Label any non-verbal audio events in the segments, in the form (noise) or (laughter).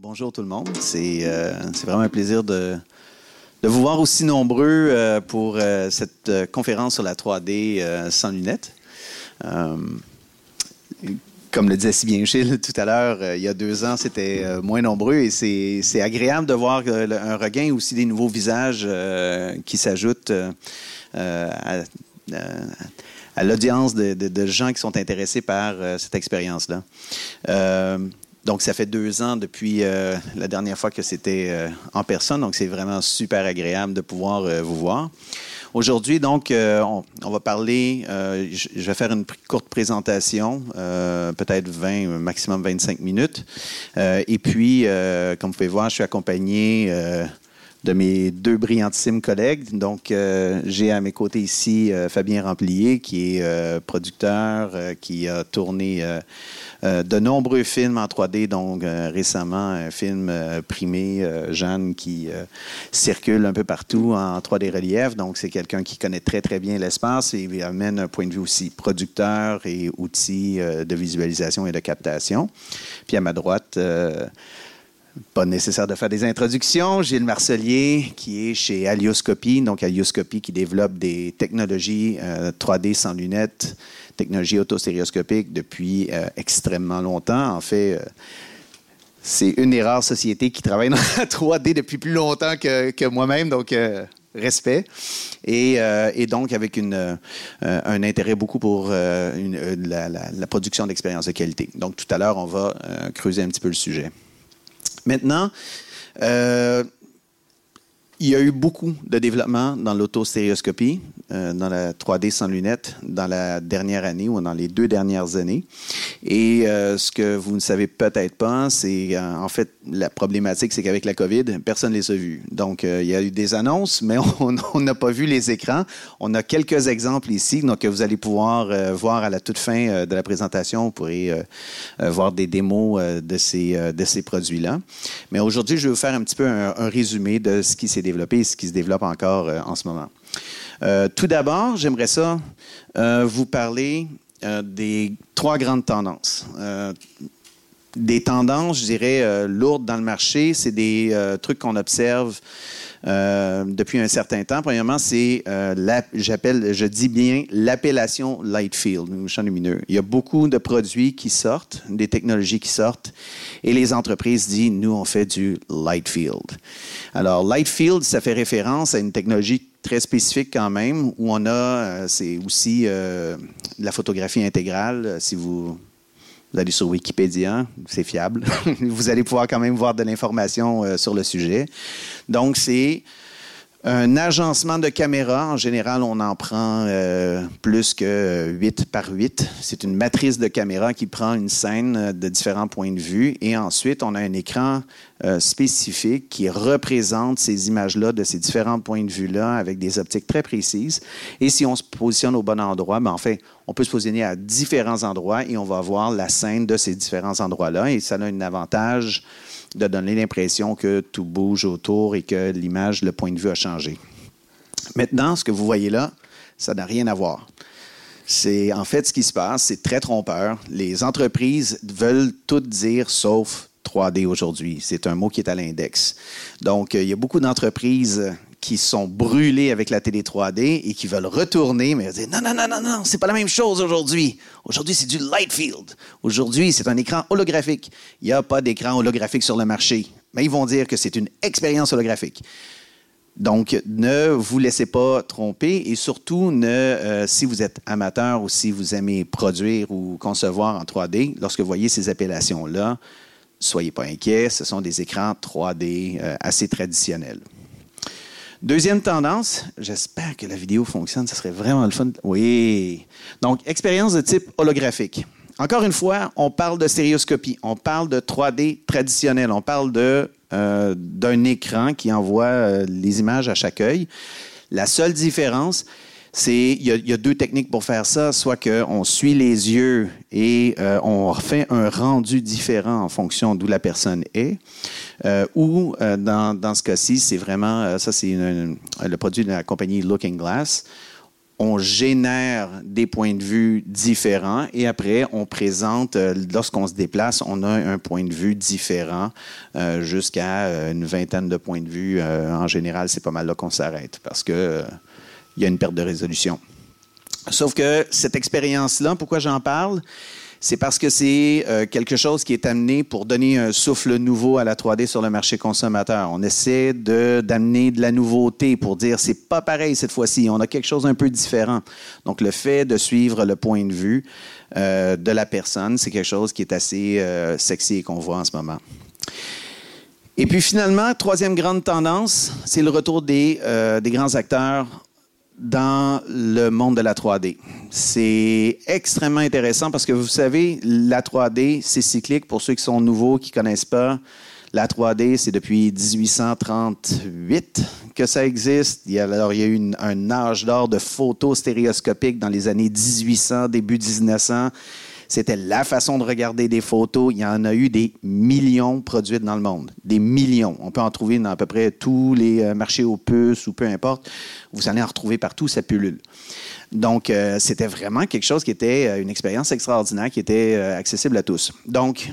bonjour tout le monde. C'est euh, c'est vraiment un plaisir de, de vous voir aussi nombreux euh, pour euh, cette conférence sur la 3D euh, sans lunettes. Comme le disait si bien Gilles tout à l'heure, il y a deux ans, c'était moins nombreux et c'est agréable de voir un regain aussi des nouveaux visages qui s'ajoutent à, l'audience de, de- gens qui sont intéressés par cette expérience-là. Donc, ça fait deux ans depuis euh, la dernière fois que c'était euh, en personne. Donc, c'est vraiment super agréable de pouvoir euh, vous voir. Aujourd'hui, donc, on, va parler, je, vais faire une courte présentation, peut-être 20, euh, maximum 25 minutes. Et puis, comme vous pouvez voir, je suis accompagné de mes deux brillantissimes collègues. Donc, j'ai à mes côtés ici Fabien Ramplier, qui est producteur, qui a tourné de nombreux films en 3D, donc euh, récemment un film euh, primé, euh, Jeanne, qui euh, circule un peu partout en 3D relief. Donc, c'est quelqu'un qui connaît très, très bien l'espace et il amène un point de vue aussi producteur et outil euh, de visualisation et de captation. Puis à ma droite, euh, pas nécessaire de faire des introductions. Gilles Marcelier, qui est chez Alioscopie, donc Alioscopie qui développe des technologies euh, 3D sans lunettes, technologies autostéréoscopiques depuis euh, extrêmement longtemps. En fait, euh, c'est une des rares sociétés qui travaille dans la 3D depuis plus longtemps que, moi-même, donc euh, respect. Et, donc avec un intérêt beaucoup pour la, la- production d'expériences de qualité. Donc tout à l'heure, on va creuser un petit peu le sujet. Maintenant, il y a eu beaucoup de développement dans l'autostéréoscopie, euh, dans la 3D sans lunettes, dans la dernière année ou dans les deux dernières années. Et euh, ce que vous ne savez peut-être pas, c'est euh, en fait la problématique, c'est qu'avec la COVID, personne ne les a vus. Donc, il y a eu des annonces, mais (laughs) on n'a pas vu les écrans. On a quelques exemples ici, donc que vous allez pouvoir voir à la toute fin de la présentation. Vous pourrez voir des démos de ces, de ces produits-là. Mais aujourd'hui, je vais vous faire un petit peu un, un résumé de ce qui s'est et ce qui se développe encore euh, en ce moment. Euh, tout d'abord, j'aimerais ça euh, vous parler des trois grandes tendances. Des tendances, je dirais, lourdes dans le marché, c'est des trucs qu'on observe euh, depuis un certain temps. Premièrement, c'est, euh, je dis bien l'appellation light field, ou champ lumineux. Il y a beaucoup de produits qui sortent, des technologies qui sortent, et les entreprises disent, nous, on fait du light field. Alors, light field, ça fait référence à une technologie très spécifique quand même, où on a, euh, c'est aussi de la photographie intégrale. Si vous, vous allez sur Wikipédia, c'est fiable. (laughs) vous allez pouvoir quand même voir de l'information euh, sur le sujet. Donc, c'est un agencement de caméra. En général, on en prend euh, plus que 8 par 8. C'est une matrice de caméra qui prend une scène euh, de différents points de vue. Et ensuite, on a un écran euh, spécifique qui représente ces images-là de ces différents points de vue-là avec des optiques très précises. Et si on se positionne au bon endroit, ben, en fait, on peut se positionner à différents endroits et on va voir la scène de ces différents endroits-là. Et ça a un avantage de donner l'impression que tout bouge autour et que l'image, le point de vue a changé. Maintenant, ce que vous voyez là, ça n'a rien à voir. C'est en fait ce qui se passe, c'est très trompeur. Les entreprises veulent tout dire sauf 3D aujourd'hui. C'est un mot qui est à l'index. Donc, euh, il y a beaucoup d'entreprises qui sont brûlées avec la télé 3D et qui veulent retourner, mais disent non, non, non, non, non, c'est pas la même chose aujourd'hui. Aujourd'hui, c'est du light field. Aujourd'hui, c'est un écran holographique. Il n'y a pas d'écran holographique sur le marché. Mais ils vont dire que c'est une expérience holographique. Donc, ne vous laissez pas tromper et surtout, ne, euh, si vous êtes amateur ou si vous aimez produire ou concevoir en 3D, lorsque vous voyez ces appellations-là, soyez pas inquiets, ce sont des écrans 3D euh, assez traditionnels. Deuxième tendance, j'espère que la vidéo fonctionne, ce serait vraiment le fun. Oui. Donc, expérience de type holographique. Encore une fois, on parle de stéréoscopie, on parle de 3D traditionnel, on parle euh, d'un écran qui envoie euh, les images à chaque œil. La seule différence, il y, a- deux techniques pour faire ça, soit qu'on suit les yeux et euh, on fait un rendu différent en fonction d'où la personne est, euh, ou euh, dans, dans ce cas-ci, c'est vraiment, ça c'est le produit de la compagnie Looking Glass, on génère des points de vue différents et après, on présente, lorsqu'on se déplace, on a un point de vue différent jusqu'à une vingtaine de points de vue. en général, c'est pas mal là qu'on s'arrête parce qu'il il y a une perte de résolution. Sauf que cette expérience-là, pourquoi j'en parle? c'est parce que c'est euh, quelque chose qui est amené pour donner un souffle nouveau à la 3D sur le marché consommateur. On essaie d'amener de, la nouveauté pour dire c'est pas pareil cette fois-ci, on a quelque chose un peu différent. Donc le fait de suivre le point de vue euh, de la personne, c'est quelque chose qui est assez euh, sexy et qu'on voit en ce moment. Et puis finalement, troisième grande tendance, c'est le retour des, des grands acteurs dans le monde de la 3D. C'est extrêmement intéressant parce que vous savez, la 3D, c'est cyclique. Pour ceux qui sont nouveaux, qui ne connaissent pas, la 3D, c'est depuis 1838 que ça existe. Il y a, alors, il y a eu un âge d'or de photos stéréoscopiques dans les années 1800, début 1900. C'était la façon de regarder des photos. Il y en a eu des millions produites dans le monde. Des millions. On peut en trouver dans à peu près tous les euh, marchés aux puces ou peu importe. Vous allez en retrouver partout, ça pullule. Donc, euh, c'était vraiment quelque chose qui était euh, une expérience extraordinaire, qui était accessible à tous. Donc,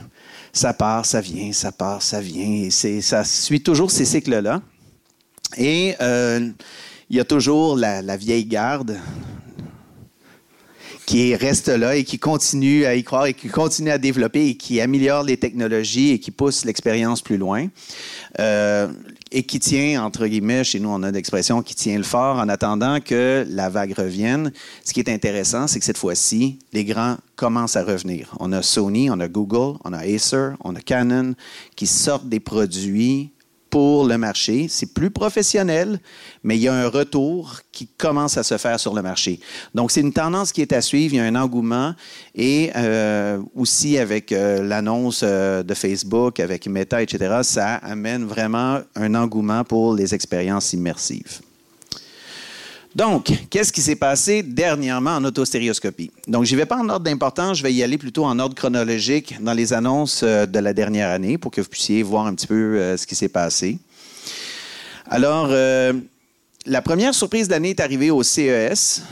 ça part, ça vient, ça part, ça vient. Et ça suit toujours ces cycles-là. Et il y a toujours la vieille garde qui reste là et qui continue à y croire et qui continue à développer et qui améliore les technologies et qui pousse l'expérience plus loin. Euh, et qui tient, entre guillemets, chez nous, on a l'expression qui tient le fort en attendant que la vague revienne. Ce qui est intéressant, c'est que cette fois-ci, les grands commencent à revenir. On a Sony, on a Google, on a Acer, on a Canon qui sortent des produits pour le marché. C'est plus professionnel, mais il y a un retour qui commence à se faire sur le marché. Donc, c'est une tendance qui est à suivre. Il y a un engouement. Et euh, aussi avec euh, l'annonce euh, de Facebook, avec Meta, etc., ça amène vraiment un engouement pour les expériences immersives. Donc, qu'est-ce qui s'est passé dernièrement en autostéréoscopie? Donc, je n'y vais pas en ordre d'importance, je vais y aller plutôt en ordre chronologique dans les annonces euh, de la dernière année pour que vous puissiez voir un petit peu euh, ce qui s'est passé. Alors, euh, la première surprise de l'année est arrivée au CES,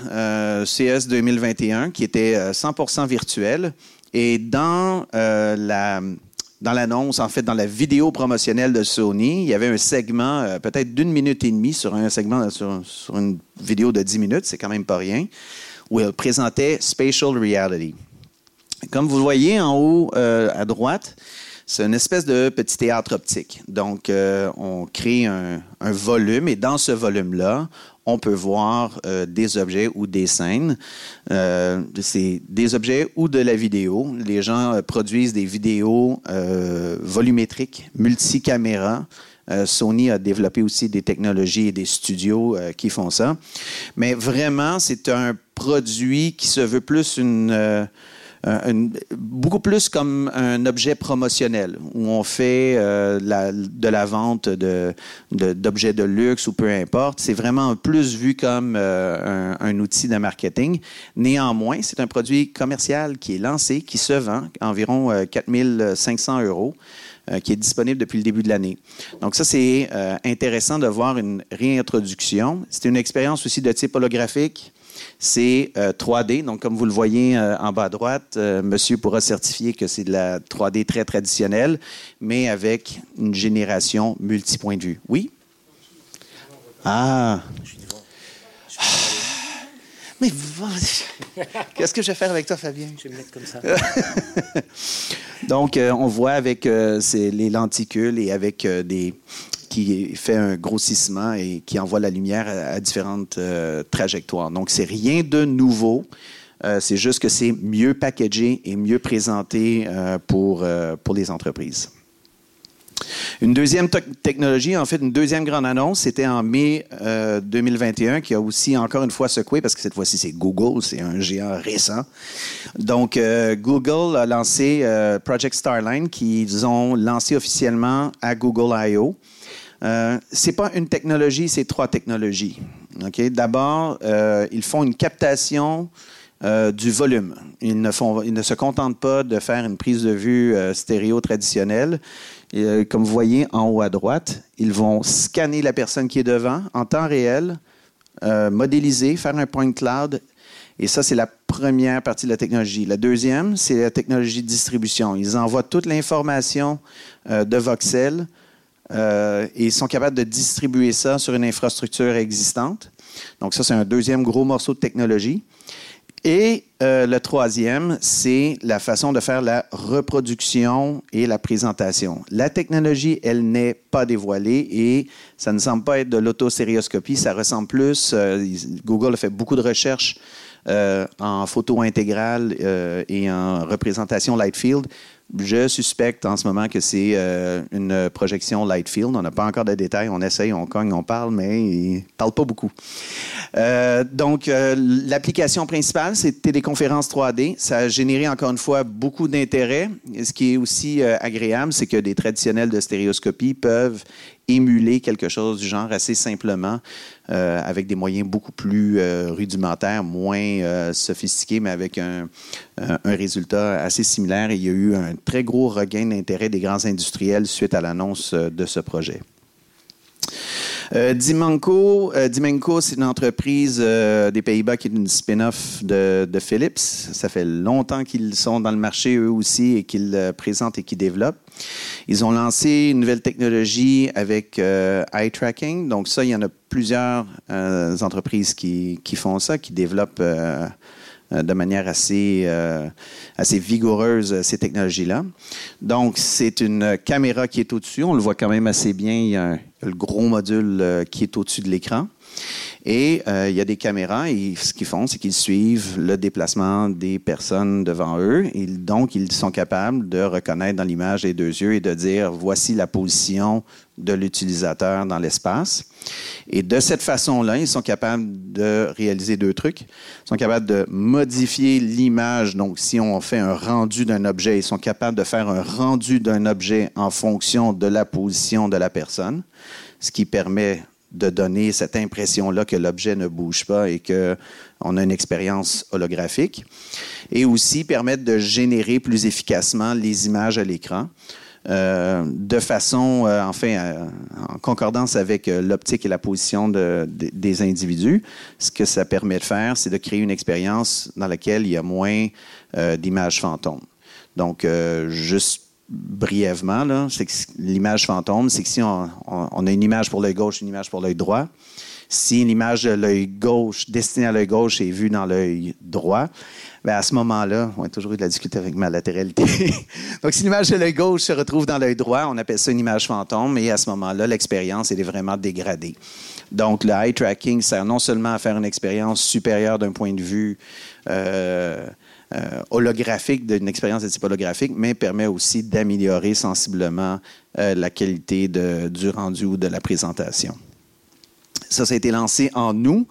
CES 2021, qui était 100% virtuel. Et dans la dans l'annonce, en fait, dans la vidéo promotionnelle de Sony, il y avait un segment, euh, peut-être d'une minute et demie sur un segment, sur, une vidéo de dix minutes, c'est quand même pas rien, où elle présentait Spatial Reality. Comme vous le voyez en haut euh, à droite, c'est une espèce de petit théâtre optique. Donc, euh, on crée un, volume et dans ce volume-là, on peut voir euh, des objets ou des scènes. Euh, c'est des objets ou de la vidéo. Les gens produisent des vidéos volumétriques, multicaméras. Sony a développé aussi des technologies et des studios qui font ça. Mais vraiment, c'est un produit qui se veut plus une euh, beaucoup plus comme un objet promotionnel, où on fait euh, de la vente d'objets de, luxe ou peu importe. C'est vraiment plus vu comme euh, un, outil de marketing. Néanmoins, c'est un produit commercial qui est lancé, qui se vend environ 4500 euros. qui est disponible depuis le début de l'année. Donc ça, c'est intéressant de voir une réintroduction. C'est une expérience aussi de type holographique c'est 3D. Euh, Donc, comme vous le voyez euh, en bas à droite, euh, monsieur pourra certifier que c'est de la 3D très traditionnelle, mais avec une génération multi-point de vue. Oui? Ah! Mais (laughs) qu'est-ce que je vais faire avec toi, Fabien? Je vais me mettre comme ça. (laughs) Donc, on voit avec les lenticules et avec des, qui fait un grossissement et qui envoie la lumière à, différentes euh, trajectoires. Donc, c'est rien de nouveau. Euh, c'est juste que c'est mieux packagé et mieux présenté euh, pour, pour les entreprises. Une deuxième technologie, en fait, une deuxième grande annonce, c'était en mai 2021, qui a aussi encore une fois secoué, parce que cette fois-ci, c'est Google, c'est un géant récent. Donc, Google a lancé Project Starline, qu'ils ont lancé officiellement à Google I.O. Euh, ce n'est pas une technologie, c'est trois technologies. D'abord, euh, ils font une captation euh, du volume. Ils ne, font, ils ne se contentent pas de faire une prise de vue stéréo traditionnelle. comme vous voyez en haut à droite, ils vont scanner la personne qui est devant en temps réel, modéliser, faire un point cloud. Et ça, c'est la première partie de la technologie. La deuxième, c'est la technologie de distribution. Ils envoient toute l'information de Voxel et ils sont capables de distribuer ça sur une infrastructure existante. Donc ça, c'est un deuxième gros morceau de technologie. Et euh, le troisième, c'est la façon de faire la reproduction et la présentation. La technologie, elle n'est pas dévoilée et ça ne semble pas être de l'autostéréoscopie. Ça ressemble plus, euh, Google a fait beaucoup de recherches euh, en photo intégrale et en représentation light field. Je suspecte en ce moment que c'est euh, une projection light field. On n'a pas encore de détails. On essaye, on cogne, on parle, mais il ne parle pas beaucoup. Euh, donc, euh, l'application principale, c'est téléconférence 3D. Ça a généré encore une fois beaucoup d'intérêt. Ce qui est aussi agréable, c'est que des traditionnels de stéréoscopie peuvent émuler quelque chose du genre assez simplement euh, avec des moyens beaucoup plus euh, rudimentaires, moins euh, sophistiqués, mais avec un, un, résultat assez similaire. il y a eu un très gros regain d'intérêt des grands industriels suite à l'annonce de ce projet. Euh, euh, c'est une entreprise euh, des Pays-Bas qui est une spin-off de, Philips. Ça fait longtemps qu'ils sont dans le marché eux aussi et qu'ils présentent et qu'ils développent. Ils ont lancé une nouvelle technologie avec eye tracking. Donc ça, il y en a plusieurs entreprises qui, font ça, qui développent euh, de manière assez, euh, assez vigoureuse ces technologies-là. Donc, c'est une caméra qui est au-dessus. On le voit quand même assez bien. Il y a le gros module euh, qui est au-dessus de l'écran. Et euh, il y a des caméras et ce qu'ils font, c'est qu'ils suivent le déplacement des personnes devant eux. Et donc, ils sont capables de reconnaître dans l'image les deux yeux et de dire voici la position de l'utilisateur dans l'espace. Et de cette façon-là, ils sont capables de réaliser deux trucs. Ils sont capables de modifier l'image. Donc, si on fait un rendu d'un objet, ils sont capables de faire un rendu d'un objet en fonction de la position de la personne, ce qui permet de donner cette impression-là que l'objet ne bouge pas et qu'on a une expérience holographique. Et aussi permettre de générer plus efficacement les images à l'écran. Euh, de façon, euh, enfin, euh, en concordance avec l'optique et la position des individus. Ce que ça permet de faire, c'est de créer une expérience dans laquelle il y a moins d'images fantômes. Donc, juste brièvement, l'image fantôme, c'est que si on, a une image pour l'œil gauche, une image pour l'œil droit, si l'image de l'œil gauche, destinée à l'œil gauche, est vue dans l'œil droit, bien à ce moment-là, on a toujours eu de la difficulté avec ma latéralité. (laughs) Donc, si l'image de l'œil gauche se retrouve dans l'œil droit, on appelle ça une image fantôme, et à ce moment-là, l'expérience, est vraiment dégradée. Donc, le eye tracking sert non seulement à faire une expérience supérieure d'un point de vue euh, holographique, d'une expérience de type holographique, mais permet aussi d'améliorer sensiblement euh, la qualité du rendu ou de la présentation. Ça, ça a été lancé en août.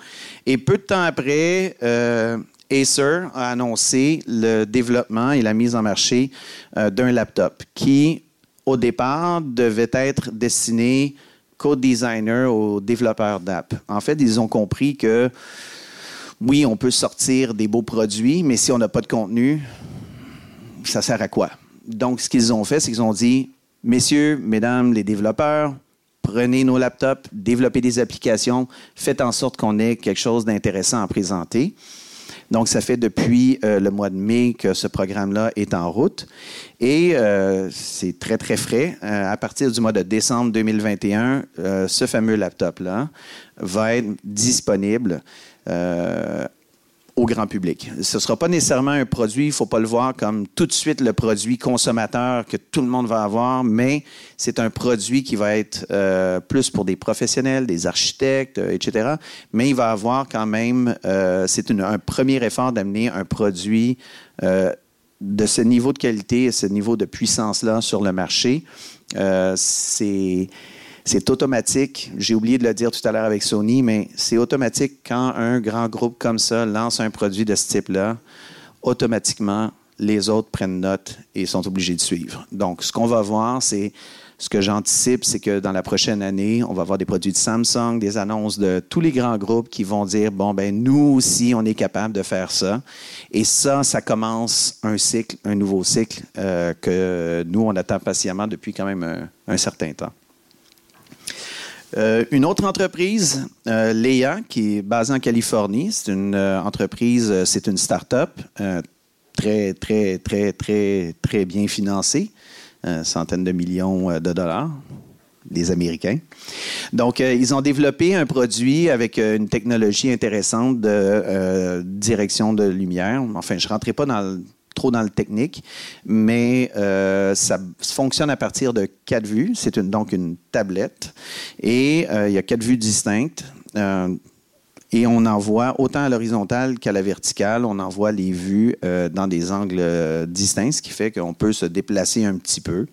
Et peu de temps après, euh, Acer a annoncé le développement et la mise en marché d'un laptop qui, au départ, devait être destiné qu'aux designers, aux développeurs d'app. En fait, ils ont compris que oui, on peut sortir des beaux produits, mais si on n'a pas de contenu, ça sert à quoi? Donc, ce qu'ils ont fait, c'est qu'ils ont dit, messieurs, mesdames, les développeurs, prenez nos laptops, développez des applications, faites en sorte qu'on ait quelque chose d'intéressant à présenter. Donc, ça fait depuis euh, le mois de mai que ce programme-là est en route. Et euh, c'est très, très frais. Euh, à partir du mois de décembre 2021, ce fameux laptop-là va être disponible au grand public. Ce ne sera pas nécessairement un produit, il ne faut pas le voir comme tout de suite le produit consommateur que tout le monde va avoir, mais c'est un produit qui va être euh, plus pour des professionnels, des architectes, euh, etc. Mais il va avoir quand même, c'est un premier effort d'amener un produit de ce niveau de qualité et ce niveau de puissance-là sur le marché. c'est c'est automatique. J'ai oublié de le dire tout à l'heure avec Sony, mais c'est automatique quand un grand groupe comme ça lance un produit de ce type-là, automatiquement, les autres prennent note et sont obligés de suivre. Donc, ce qu'on va voir, c'est ce que j'anticipe, c'est que dans la prochaine année, on va avoir des produits de Samsung, des annonces de tous les grands groupes qui vont dire bon ben nous aussi, on est capable de faire ça. Et ça, ça commence un cycle, un nouveau cycle euh, que nous on attend patiemment depuis quand même un certain temps. Euh, une autre entreprise, euh, Leia, qui est basée en Californie, c'est une euh, entreprise, c'est une start-up très, très, très, très, très bien financée, centaines de millions de dollars des Américains. Donc, ils ont développé un produit avec une technologie intéressante de direction de lumière. Enfin, je ne rentrerai pas dans le trop dans le technique, mais euh, ça fonctionne à partir de quatre vues. C'est donc une tablette et euh, il y a quatre vues distinctes. Euh, et on envoie autant à l'horizontale qu'à la verticale, on envoie les vues dans des angles distincts, ce qui fait qu'on peut se déplacer un petit peu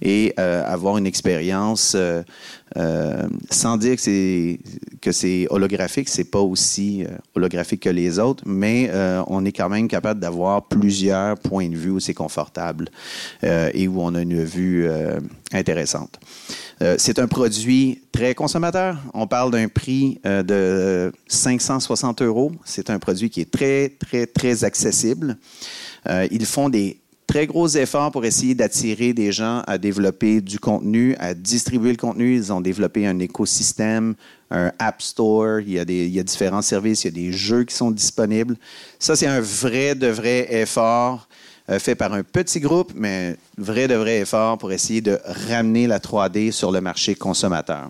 et avoir une expérience euh, sans dire que c'est que c'est holographique, c'est pas aussi euh, holographique que les autres, mais euh, on est quand même capable d'avoir plusieurs points de vue où c'est confortable et où on a une vue intéressante. c'est un produit très consommateur. On parle d'un prix de 560 euros. C'est un produit qui est très, très, très accessible. ils font des très gros efforts pour essayer d'attirer des gens à développer du contenu, à distribuer le contenu. Ils ont développé un écosystème, un App Store. Il y a, des, il y a différents services, il y a des jeux qui sont disponibles. Ça, c'est un vrai, de vrai effort euh, fait par un petit groupe, mais vrai, de vrai effort pour essayer de ramener la 3D sur le marché consommateur.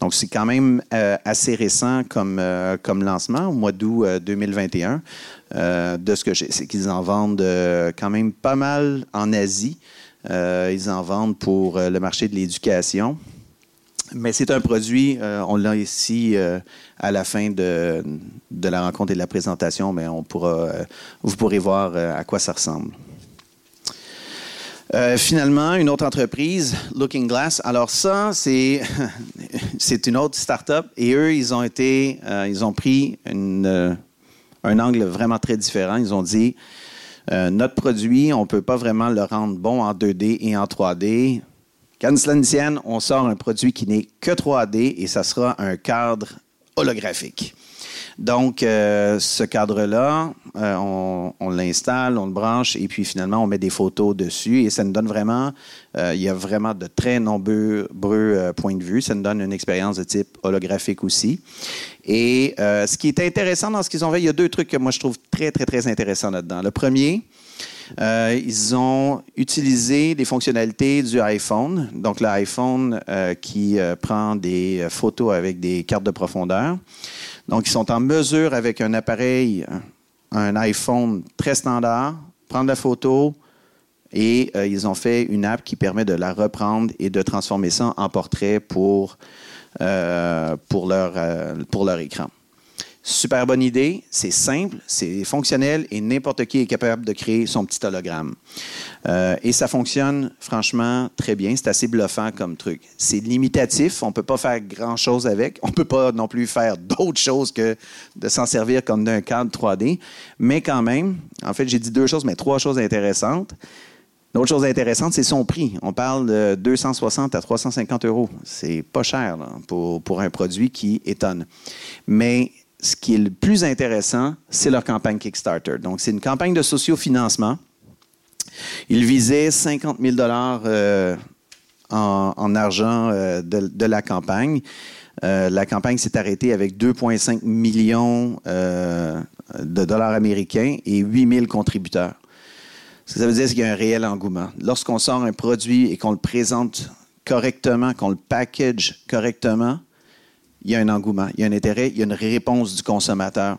Donc, c'est quand même euh, assez récent comme, euh, comme lancement, au mois d'août 2021. Euh, de ce que je c'est qu'ils en vendent quand même pas mal en Asie. ils en vendent pour le marché de l'éducation. Mais c'est un produit, on l'a ici à la fin de, de, la rencontre et de la présentation, mais on pourra, vous pourrez voir à quoi ça ressemble. Euh, finalement, une autre entreprise, Looking Glass. Alors ça, (laughs) c'est une autre start-up et eux, ils ont été, euh, ils ont pris euh, un angle vraiment très différent. Ils ont dit notre produit, on ne peut pas vraiment le rendre bon en 2D et en 3D. Quand on sort un produit qui n'est que 3D et ça sera un cadre holographique. Donc, euh, ce cadre-là, euh, on, l'installe, on le branche et puis finalement, on met des photos dessus et ça nous donne vraiment, euh, il y a vraiment de très nombreux points de vue. Ça nous donne une expérience de type holographique aussi. Et ce qui est intéressant dans ce qu'ils ont fait, il y a deux trucs que moi je trouve très, très, très intéressants là-dedans. Le premier, ils ont utilisé des fonctionnalités du iPhone, donc l'iPhone qui prend des photos avec des cartes de profondeur. Donc, ils sont en mesure, avec un appareil, un iPhone très standard, prendre la photo et euh, ils ont fait une app qui permet de la reprendre et de transformer ça en portrait pour, euh, pour, leur, euh, pour leur écran. Super bonne idée, c'est simple, c'est fonctionnel et n'importe qui est capable de créer son petit hologramme. Euh, et ça fonctionne franchement très bien, c'est assez bluffant comme truc. C'est limitatif, on ne peut pas faire grand-chose avec, on ne peut pas non plus faire d'autres choses que de s'en servir comme d'un cadre 3D, mais quand même, en fait j'ai dit deux choses, mais trois choses intéressantes. L'autre chose intéressante, c'est son prix. On parle de 260 à 350 euros. C'est pas cher pour, pour un produit qui étonne. Mais ce qui est le plus intéressant, c'est leur campagne Kickstarter. Donc, c'est une campagne de sociofinancement. Ils visaient 50 000 dollars euh, en, argent euh, de, la campagne. Euh, la campagne s'est arrêtée avec 2,5 millions de dollars américains et 8 000 contributeurs. Ce que ça veut dire, c'est qu'il y a un réel engouement. Lorsqu'on sort un produit et qu'on le présente correctement, qu'on le package correctement, il y a un engouement, il y a un intérêt, il y a une réponse du consommateur.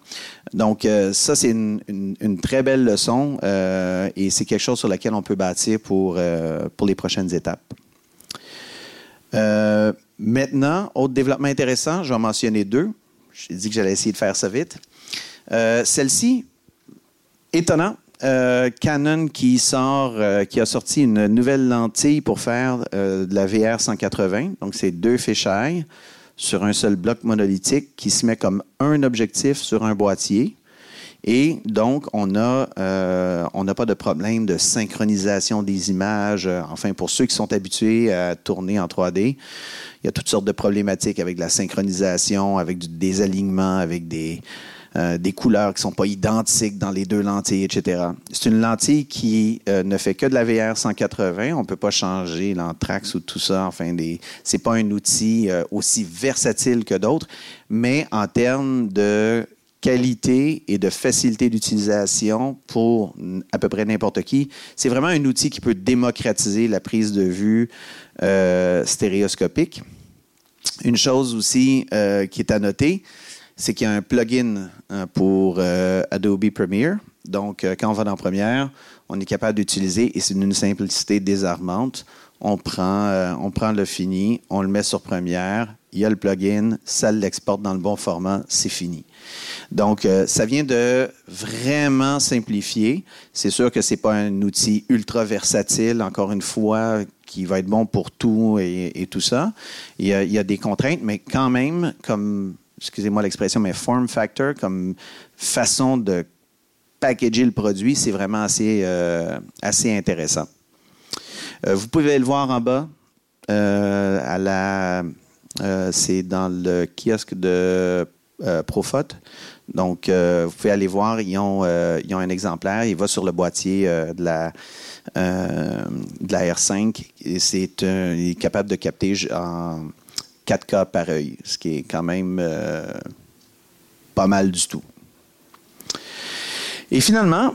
Donc, euh, ça, c'est une, très belle leçon euh, et c'est quelque chose sur lequel on peut bâtir pour, euh, pour les prochaines étapes. maintenant, autre développement intéressant, je vais en mentionner deux. J'ai dit que j'allais essayer de faire ça vite. Celle-ci, étonnant, Canon qui sort, qui a sorti une nouvelle lentille pour faire de la VR 180. Donc, c'est deux fisheye sur un seul bloc monolithique qui se met comme un objectif sur un boîtier. Et donc, on n'a euh, pas de problème de synchronisation des images. Enfin, pour ceux qui sont habitués à tourner en 3D, il y a toutes sortes de problématiques avec la synchronisation, avec des alignements, avec des, euh, des couleurs qui ne sont pas identiques dans les deux lentilles, etc. C'est une lentille qui euh, ne fait que de la VR 180. On ne peut pas changer l'anthrax ou tout ça. Enfin, des... c'est pas un outil euh, aussi versatile que d'autres, mais en termes de qualité et de facilité d'utilisation pour à peu près n'importe qui. C'est vraiment un outil qui peut démocratiser la prise de vue stéréoscopique. Une chose aussi qui est à noter, c'est qu'il y a un plugin hein, pour euh, Adobe Premiere. Donc, euh, quand on va dans Premiere, on est capable d'utiliser, et c'est d'une simplicité désarmante, on prend, euh, on prend le fini, on le met sur Premiere, il y a le plugin, ça l'exporte dans le bon format, c'est fini. Donc, ça vient de vraiment simplifier. C'est sûr que ce n'est pas un outil ultra versatile, encore une fois, qui va être bon pour tout et, tout ça. Il y, a, il y, a, des contraintes, mais quand même, comme excusez-moi l'expression, mais form factor comme façon de packager le produit, c'est vraiment assez, euh, assez intéressant. Euh, vous pouvez le voir en bas. Euh, à la, c'est dans le kiosque de Profot. Donc, vous pouvez aller voir. Ils ont, ils ont un exemplaire. Il va sur le boîtier de la, de la R5. Et c'est, il est capable de capter en 4K par œil, ce qui est quand même euh, pas mal du tout. Et finalement,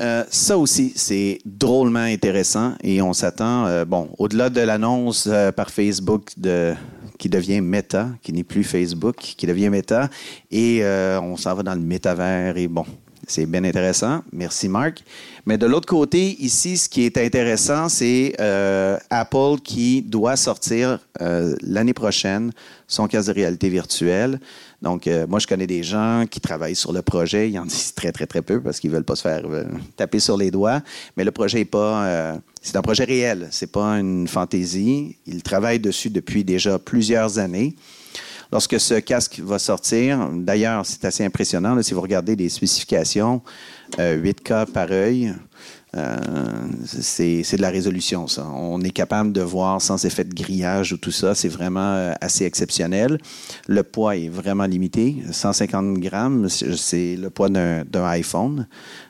euh, ça aussi, c'est drôlement intéressant et on s'attend, euh, bon, au-delà de l'annonce par Facebook de, qui devient Meta, qui n'est plus Facebook, qui devient Meta, et on s'en va dans le métavers et bon, c'est bien intéressant. Merci, Marc. Mais de l'autre côté, ici, ce qui est intéressant, c'est euh, Apple qui doit sortir euh, l'année prochaine son casque de réalité virtuelle. Donc, euh, moi, je connais des gens qui travaillent sur le projet. Ils en disent (laughs) très, très, très peu parce qu'ils veulent pas se faire taper sur les doigts. Mais le projet n'est pas. c'est un projet réel. C'est pas une fantaisie. Ils travaillent dessus depuis déjà plusieurs années. Lorsque ce casque va sortir, d'ailleurs, c'est assez impressionnant, si vous regardez les spécifications, 8K euh, par œil, euh, c'est de la résolution, ça. On est capable de voir sans effet de grillage ou tout ça. C'est vraiment euh, assez exceptionnel. Le poids est vraiment limité. 150 grammes, c'est le poids d'un iPhone.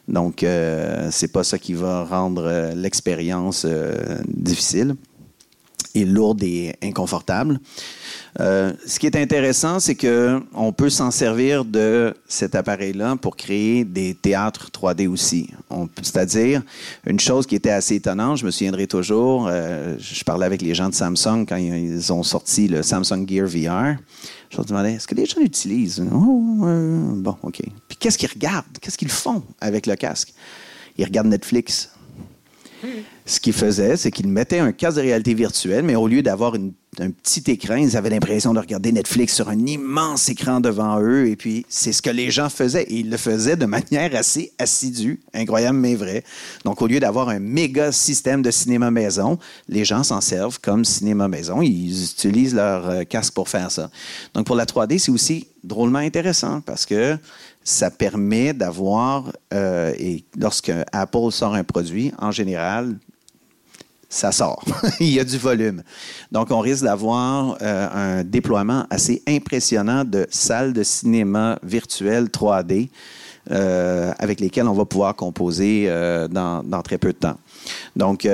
Donc, c'est pas ça qui va rendre l'expérience difficile et lourde et inconfortable. Euh, ce qui est intéressant, c'est qu'on peut s'en servir de cet appareil-là pour créer des théâtres 3D aussi. C'est-à-dire, une chose qui était assez étonnante, je me souviendrai toujours, euh, je parlais avec les gens de Samsung quand ils ont sorti le Samsung Gear VR. Je leur demandais, est-ce que les gens l'utilisent? Oh, bon, OK. Puis qu'est-ce qu'ils regardent? Qu'est-ce qu'ils font avec le casque? Ils regardent Netflix. Ce qu'ils faisaient, c'est qu'ils mettaient un casque de réalité virtuelle, mais au lieu d'avoir un petit écran, ils avaient l'impression de regarder Netflix sur un immense écran devant eux. Et puis, c'est ce que les gens faisaient. Et ils le faisaient de manière assez assidue, incroyable mais vrai. Donc, au lieu d'avoir un méga système de cinéma maison, les gens s'en servent comme cinéma maison. Ils utilisent leur euh, casque pour faire ça. Donc, pour la 3D, c'est aussi drôlement intéressant parce que ça permet d'avoir, euh, et lorsque Apple sort un produit, en général, ça sort. (laughs) Il y a du volume. Donc, on risque d'avoir euh, un déploiement assez impressionnant de salles de cinéma virtuelles 3D euh, avec lesquelles on va pouvoir composer dans, dans, très peu de temps. Donc,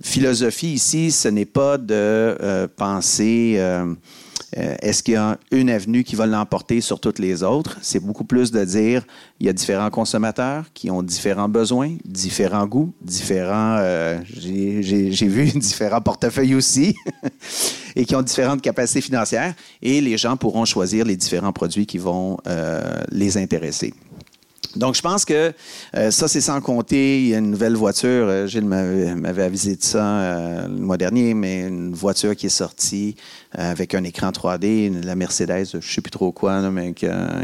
philosophie ici, ce n'est pas de penser euh, est-ce qu'il y a une avenue qui va l'emporter sur toutes les autres? C'est beaucoup plus de dire il y a différents consommateurs qui ont différents besoins, différents goûts, différents. Euh, j'ai vu (laughs) différents portefeuilles aussi (laughs) et qui ont différentes capacités financières et les gens pourront choisir les différents produits qui vont euh, les intéresser. Donc, je pense que euh, ça, c'est sans compter, il y a une nouvelle voiture, euh, Gilles m'avait avisé de ça euh, le mois dernier, mais une voiture qui est sortie avec un écran 3D, la Mercedes, je ne sais plus trop quoi, mais qui a,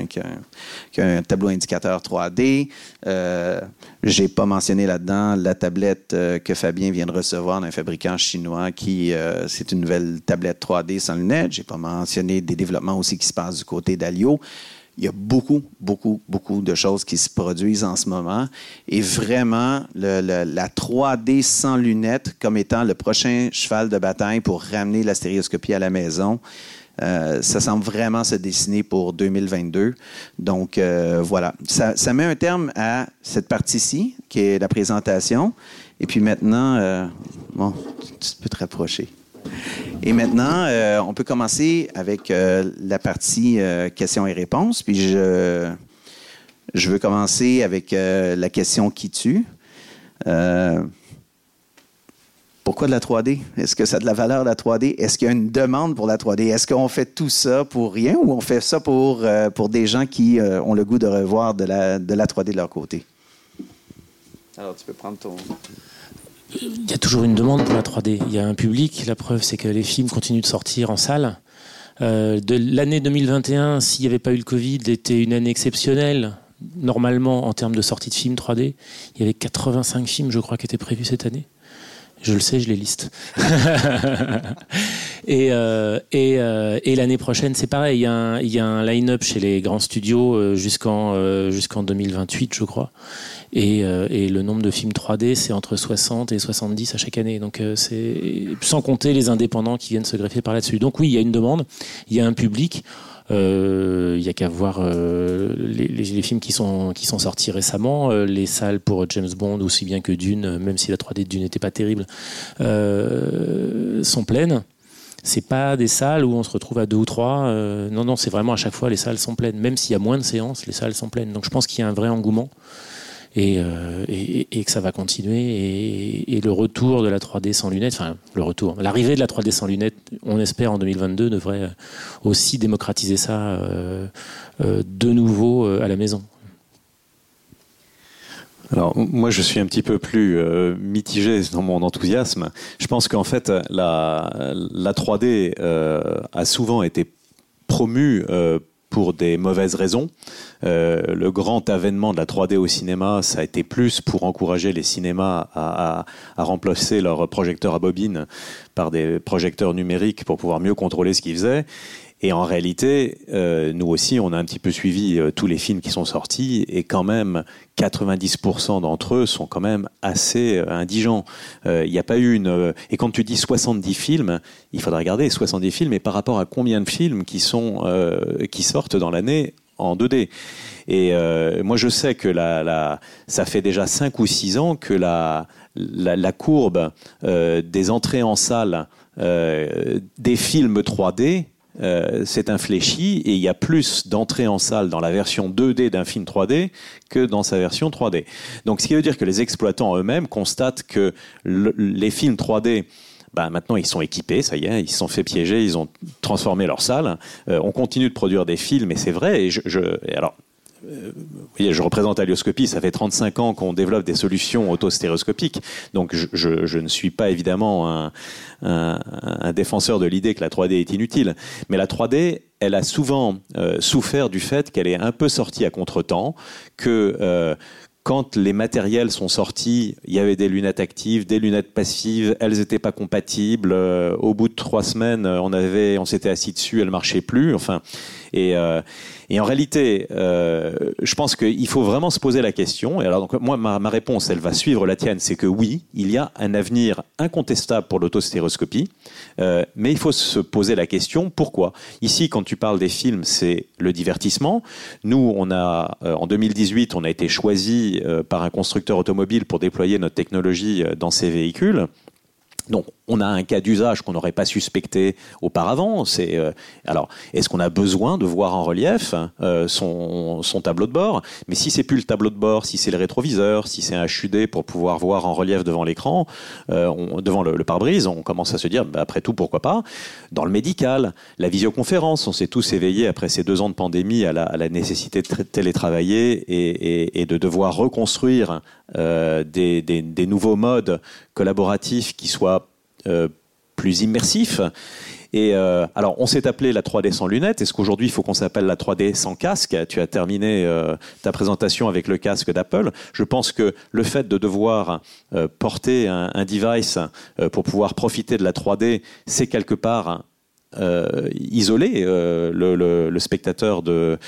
un tableau indicateur 3D. Je n'ai pas mentionné là-dedans la tablette que Fabien vient de recevoir d'un fabricant chinois qui, c'est une nouvelle tablette 3D sans lunettes. Je n'ai pas mentionné des développements aussi qui se passent du côté d'Alio il y a beaucoup, beaucoup, beaucoup de choses qui se produisent en ce moment. Et vraiment, la 3D sans lunettes comme étant le prochain cheval de bataille pour ramener la stéréoscopie à la maison, ça semble vraiment se dessiner pour 2022. Donc voilà, ça, met un terme à cette partie-ci, qui est la présentation. Et puis maintenant, bon, tu peux te rapprocher. Et maintenant, on peut commencer avec la partie questions et réponses. Puis je, je veux commencer avec la question qui tue. Euh, pourquoi de la 3D? Est-ce que ça a de la valeur, la 3D? Est-ce qu'il y a une demande pour la 3D? Est-ce qu'on fait tout ça pour rien ou on fait ça pour, euh, pour des gens qui euh, ont le goût de revoir de la, de la 3D de leur côté? Alors, tu peux prendre ton... Il y a toujours une demande pour la 3D. Il y a un public. La preuve, c'est que les films continuent de sortir en salle. de l'année 2021, s'il n'y avait pas eu le Covid, était une année exceptionnelle normalement, en termes de sortie de films 3D, il y avait 85 films, je crois, qui étaient prévus cette année. Je le sais, je les liste. (laughs) et, euh, euh, et, l'année prochaine, c'est pareil. Il y a un, line-up chez les grands studios euh, jusqu'en jusqu'en 2028, je crois. Et, et, le nombre de films 3D, c'est entre 60 et 70 à chaque année. Donc c'est sans compter les indépendants qui viennent se greffer par là-dessus. Donc oui, il y a une demande, il y a un public. Il euh, n'y a qu'à voir euh, les, films qui sont, qui sont sortis récemment. Euh, les salles pour James Bond, aussi bien que Dune, même si la 3D de Dune n'était pas terrible, sont pleines. C'est pas des salles où on se retrouve à deux ou trois. non, non, c'est vraiment à chaque fois les salles sont pleines. Même s'il y a moins de séances, les salles sont pleines. Donc je pense qu'il y a un vrai engouement. Euh, et, que ça va continuer. Et, le retour de la 3D sans lunettes, enfin le retour, l'arrivée de la 3D sans lunettes, on espère en 2022, devrait aussi démocratiser ça euh, euh, de nouveau à la maison. Alors moi je suis un petit peu plus mitigé dans mon enthousiasme. Je pense qu'en fait la, la 3D a souvent été promue pour des mauvaises raisons. Euh, le grand avènement de la 3D au cinéma, ça a été plus pour encourager les cinémas à, remplacer leurs projecteurs à bobine par des projecteurs numériques pour pouvoir mieux contrôler ce qu'ils faisaient. Et en réalité, euh, nous aussi, on a un petit peu suivi euh, tous les films qui sont sortis, et quand même, 90% d'entre eux sont quand même assez euh, indigents. Il n'y a pas eu une... et quand tu dis 70 films, il faudra regarder 70 films, et par rapport à combien de films qui, sont, qui sortent dans l'année en 2D. Et moi, je sais que la, la, ça fait déjà 5 ou 6 ans que la, la, la courbe des entrées en salle des films 3D euh, c'est infléchi et il y a plus d'entrées en salle dans la version 2D d'un film 3D que dans sa version 3D. Donc ce qui veut dire que les exploitants eux-mêmes constatent que les films 3D bah, maintenant ils sont équipés, ça y est, ils se sont fait piéger, ils ont transformé leur salle. Euh, on continue de produire des films, et c'est vrai. Et je alors, je représente Alioscopie, ça fait 35 ans qu'on développe des solutions autostéréoscopiques, donc je, ne suis pas évidemment un, défenseur de l'idée que la 3D est inutile, mais la 3D, elle a souvent euh, souffert du fait qu'elle est un peu sortie à contretemps, que euh, quand les matériels sont sortis, il y avait des lunettes actives, des lunettes passives, elles n'étaient pas compatibles. Euh, au bout de trois semaines, on on s'était assis dessus, elles marchaient plus. Enfin, et, euh, et en réalité, euh, je pense qu'il faut vraiment se poser la question. Et alors, donc, moi, ma, réponse, elle va suivre la tienne, c'est que oui, il y a un avenir incontestable pour l'autostéroscopie, euh, mais il faut se poser la question pourquoi? Ici, quand tu parles des films, c'est le divertissement. Nous, on a, en 2018, on a été choisi par un constructeur automobile pour déployer notre technologie dans ces véhicules. Donc, on a un cas d'usage qu'on n'aurait pas suspecté auparavant. C'est euh, alors, est-ce qu'on a besoin de voir en relief euh, son, tableau de bord? Mais si c'est plus le tableau de bord, si c'est le rétroviseur, si c'est un HUD pour pouvoir voir en relief devant l'écran, euh, devant le, pare-brise, on commence à se dire, bah, après tout, pourquoi pas? Dans le médical, la visioconférence, on s'est tous éveillés après ces deux ans de pandémie à la, nécessité de télétravailler et, de devoir reconstruire des, nouveaux modes collaboratifs qui soient plus immersif. Et euh, alors, on s'est appelé la 3D sans lunettes. Est-ce qu'aujourd'hui, il faut qu'on s'appelle la 3D sans casque? Tu as terminé euh, ta présentation avec le casque d'Apple. Je pense que le fait de devoir euh, porter un, device euh, pour pouvoir profiter de la 3D, c'est quelque part isoler le, spectateur de,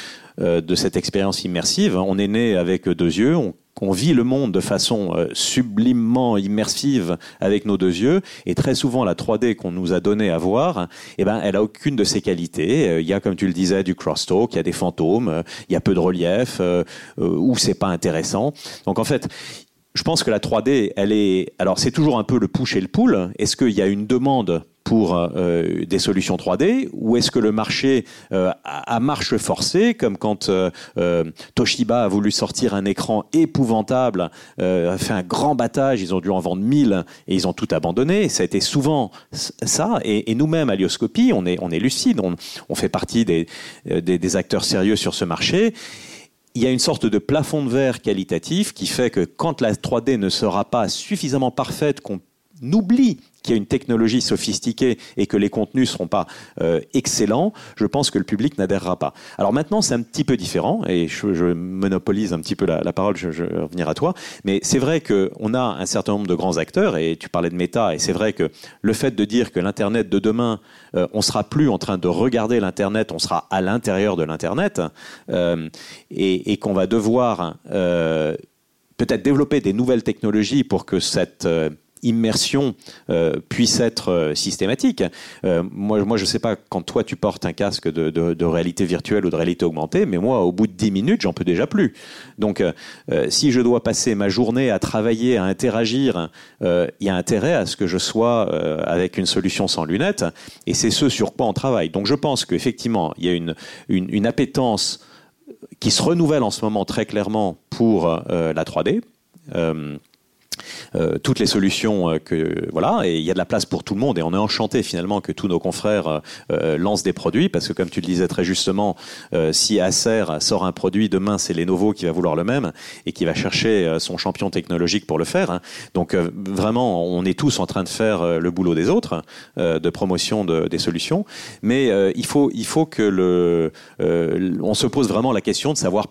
cette expérience immersive. On est né avec deux yeux, qu'on vit le monde de façon euh, sublimement immersive avec nos deux yeux, et très souvent la 3D qu'on nous a donné à voir, eh ben, elle a aucune de ces qualités. Euh, il y a, comme tu le disais, du crosstalk, il y a des fantômes, euh, il y a peu de relief, ou c'est pas intéressant. Donc en fait, je pense que la 3D, elle est. Alors, c'est toujours un peu le push et le pull. Est-ce qu'il y a une demande pour euh, des solutions 3D ou est-ce que le marché euh, a marche forcée comme quand euh, Toshiba a voulu sortir un écran épouvantable a fait un grand battage ils ont dû en vendre 1000 et ils ont tout abandonné ça a été souvent ça et, nous-mêmes à Lioscopie on est, on est lucide on, on fait partie des, des, des acteurs sérieux sur ce marché il y a une sorte de plafond de verre qualitatif qui fait que quand la 3D ne sera pas suffisamment parfaite qu'on oublie qu'il y a une technologie sophistiquée et que les contenus ne seront pas euh, excellents, je pense que le public n'adhérera pas. Alors maintenant, c'est un petit peu différent, et je, monopolise un petit peu la, parole, je, vais revenir à toi, mais c'est vrai qu'on a un certain nombre de grands acteurs, et tu parlais de Meta, et c'est vrai que le fait de dire que l'Internet de demain, euh, on sera plus en train de regarder l'Internet, on sera à l'intérieur de l'Internet, euh, et, et qu'on va devoir peut-être développer des nouvelles technologies pour que cette immersion euh, puisse être euh, systématique. Euh, moi, moi, je ne sais pas quand toi tu portes un casque de, réalité virtuelle ou de réalité augmentée, mais moi, au bout de 10 minutes, j'en peux déjà plus. Donc, si je dois passer ma journée à travailler, à interagir, il y a intérêt à ce que je sois avec une solution sans lunettes, et c'est ce sur quoi on travaille. Donc, je pense qu'effectivement, il y a une, une, appétence qui se renouvelle en ce moment très clairement pour la 3D. Euh, toutes les solutions euh, que voilà et il y a de la place pour tout le monde. Et on est enchanté finalement que tous nos confrères euh, lancent des produits. Parce que comme tu le disais très justement si Acer sort un produit demain c'est Lenovo qui va vouloir le même et qui va chercher son champion technologique pour le faire hein. donc vraiment on est tous en train de faire le boulot des autres de promotion de, des solutions. Mais il faut il faut que le on se pose vraiment la question de savoir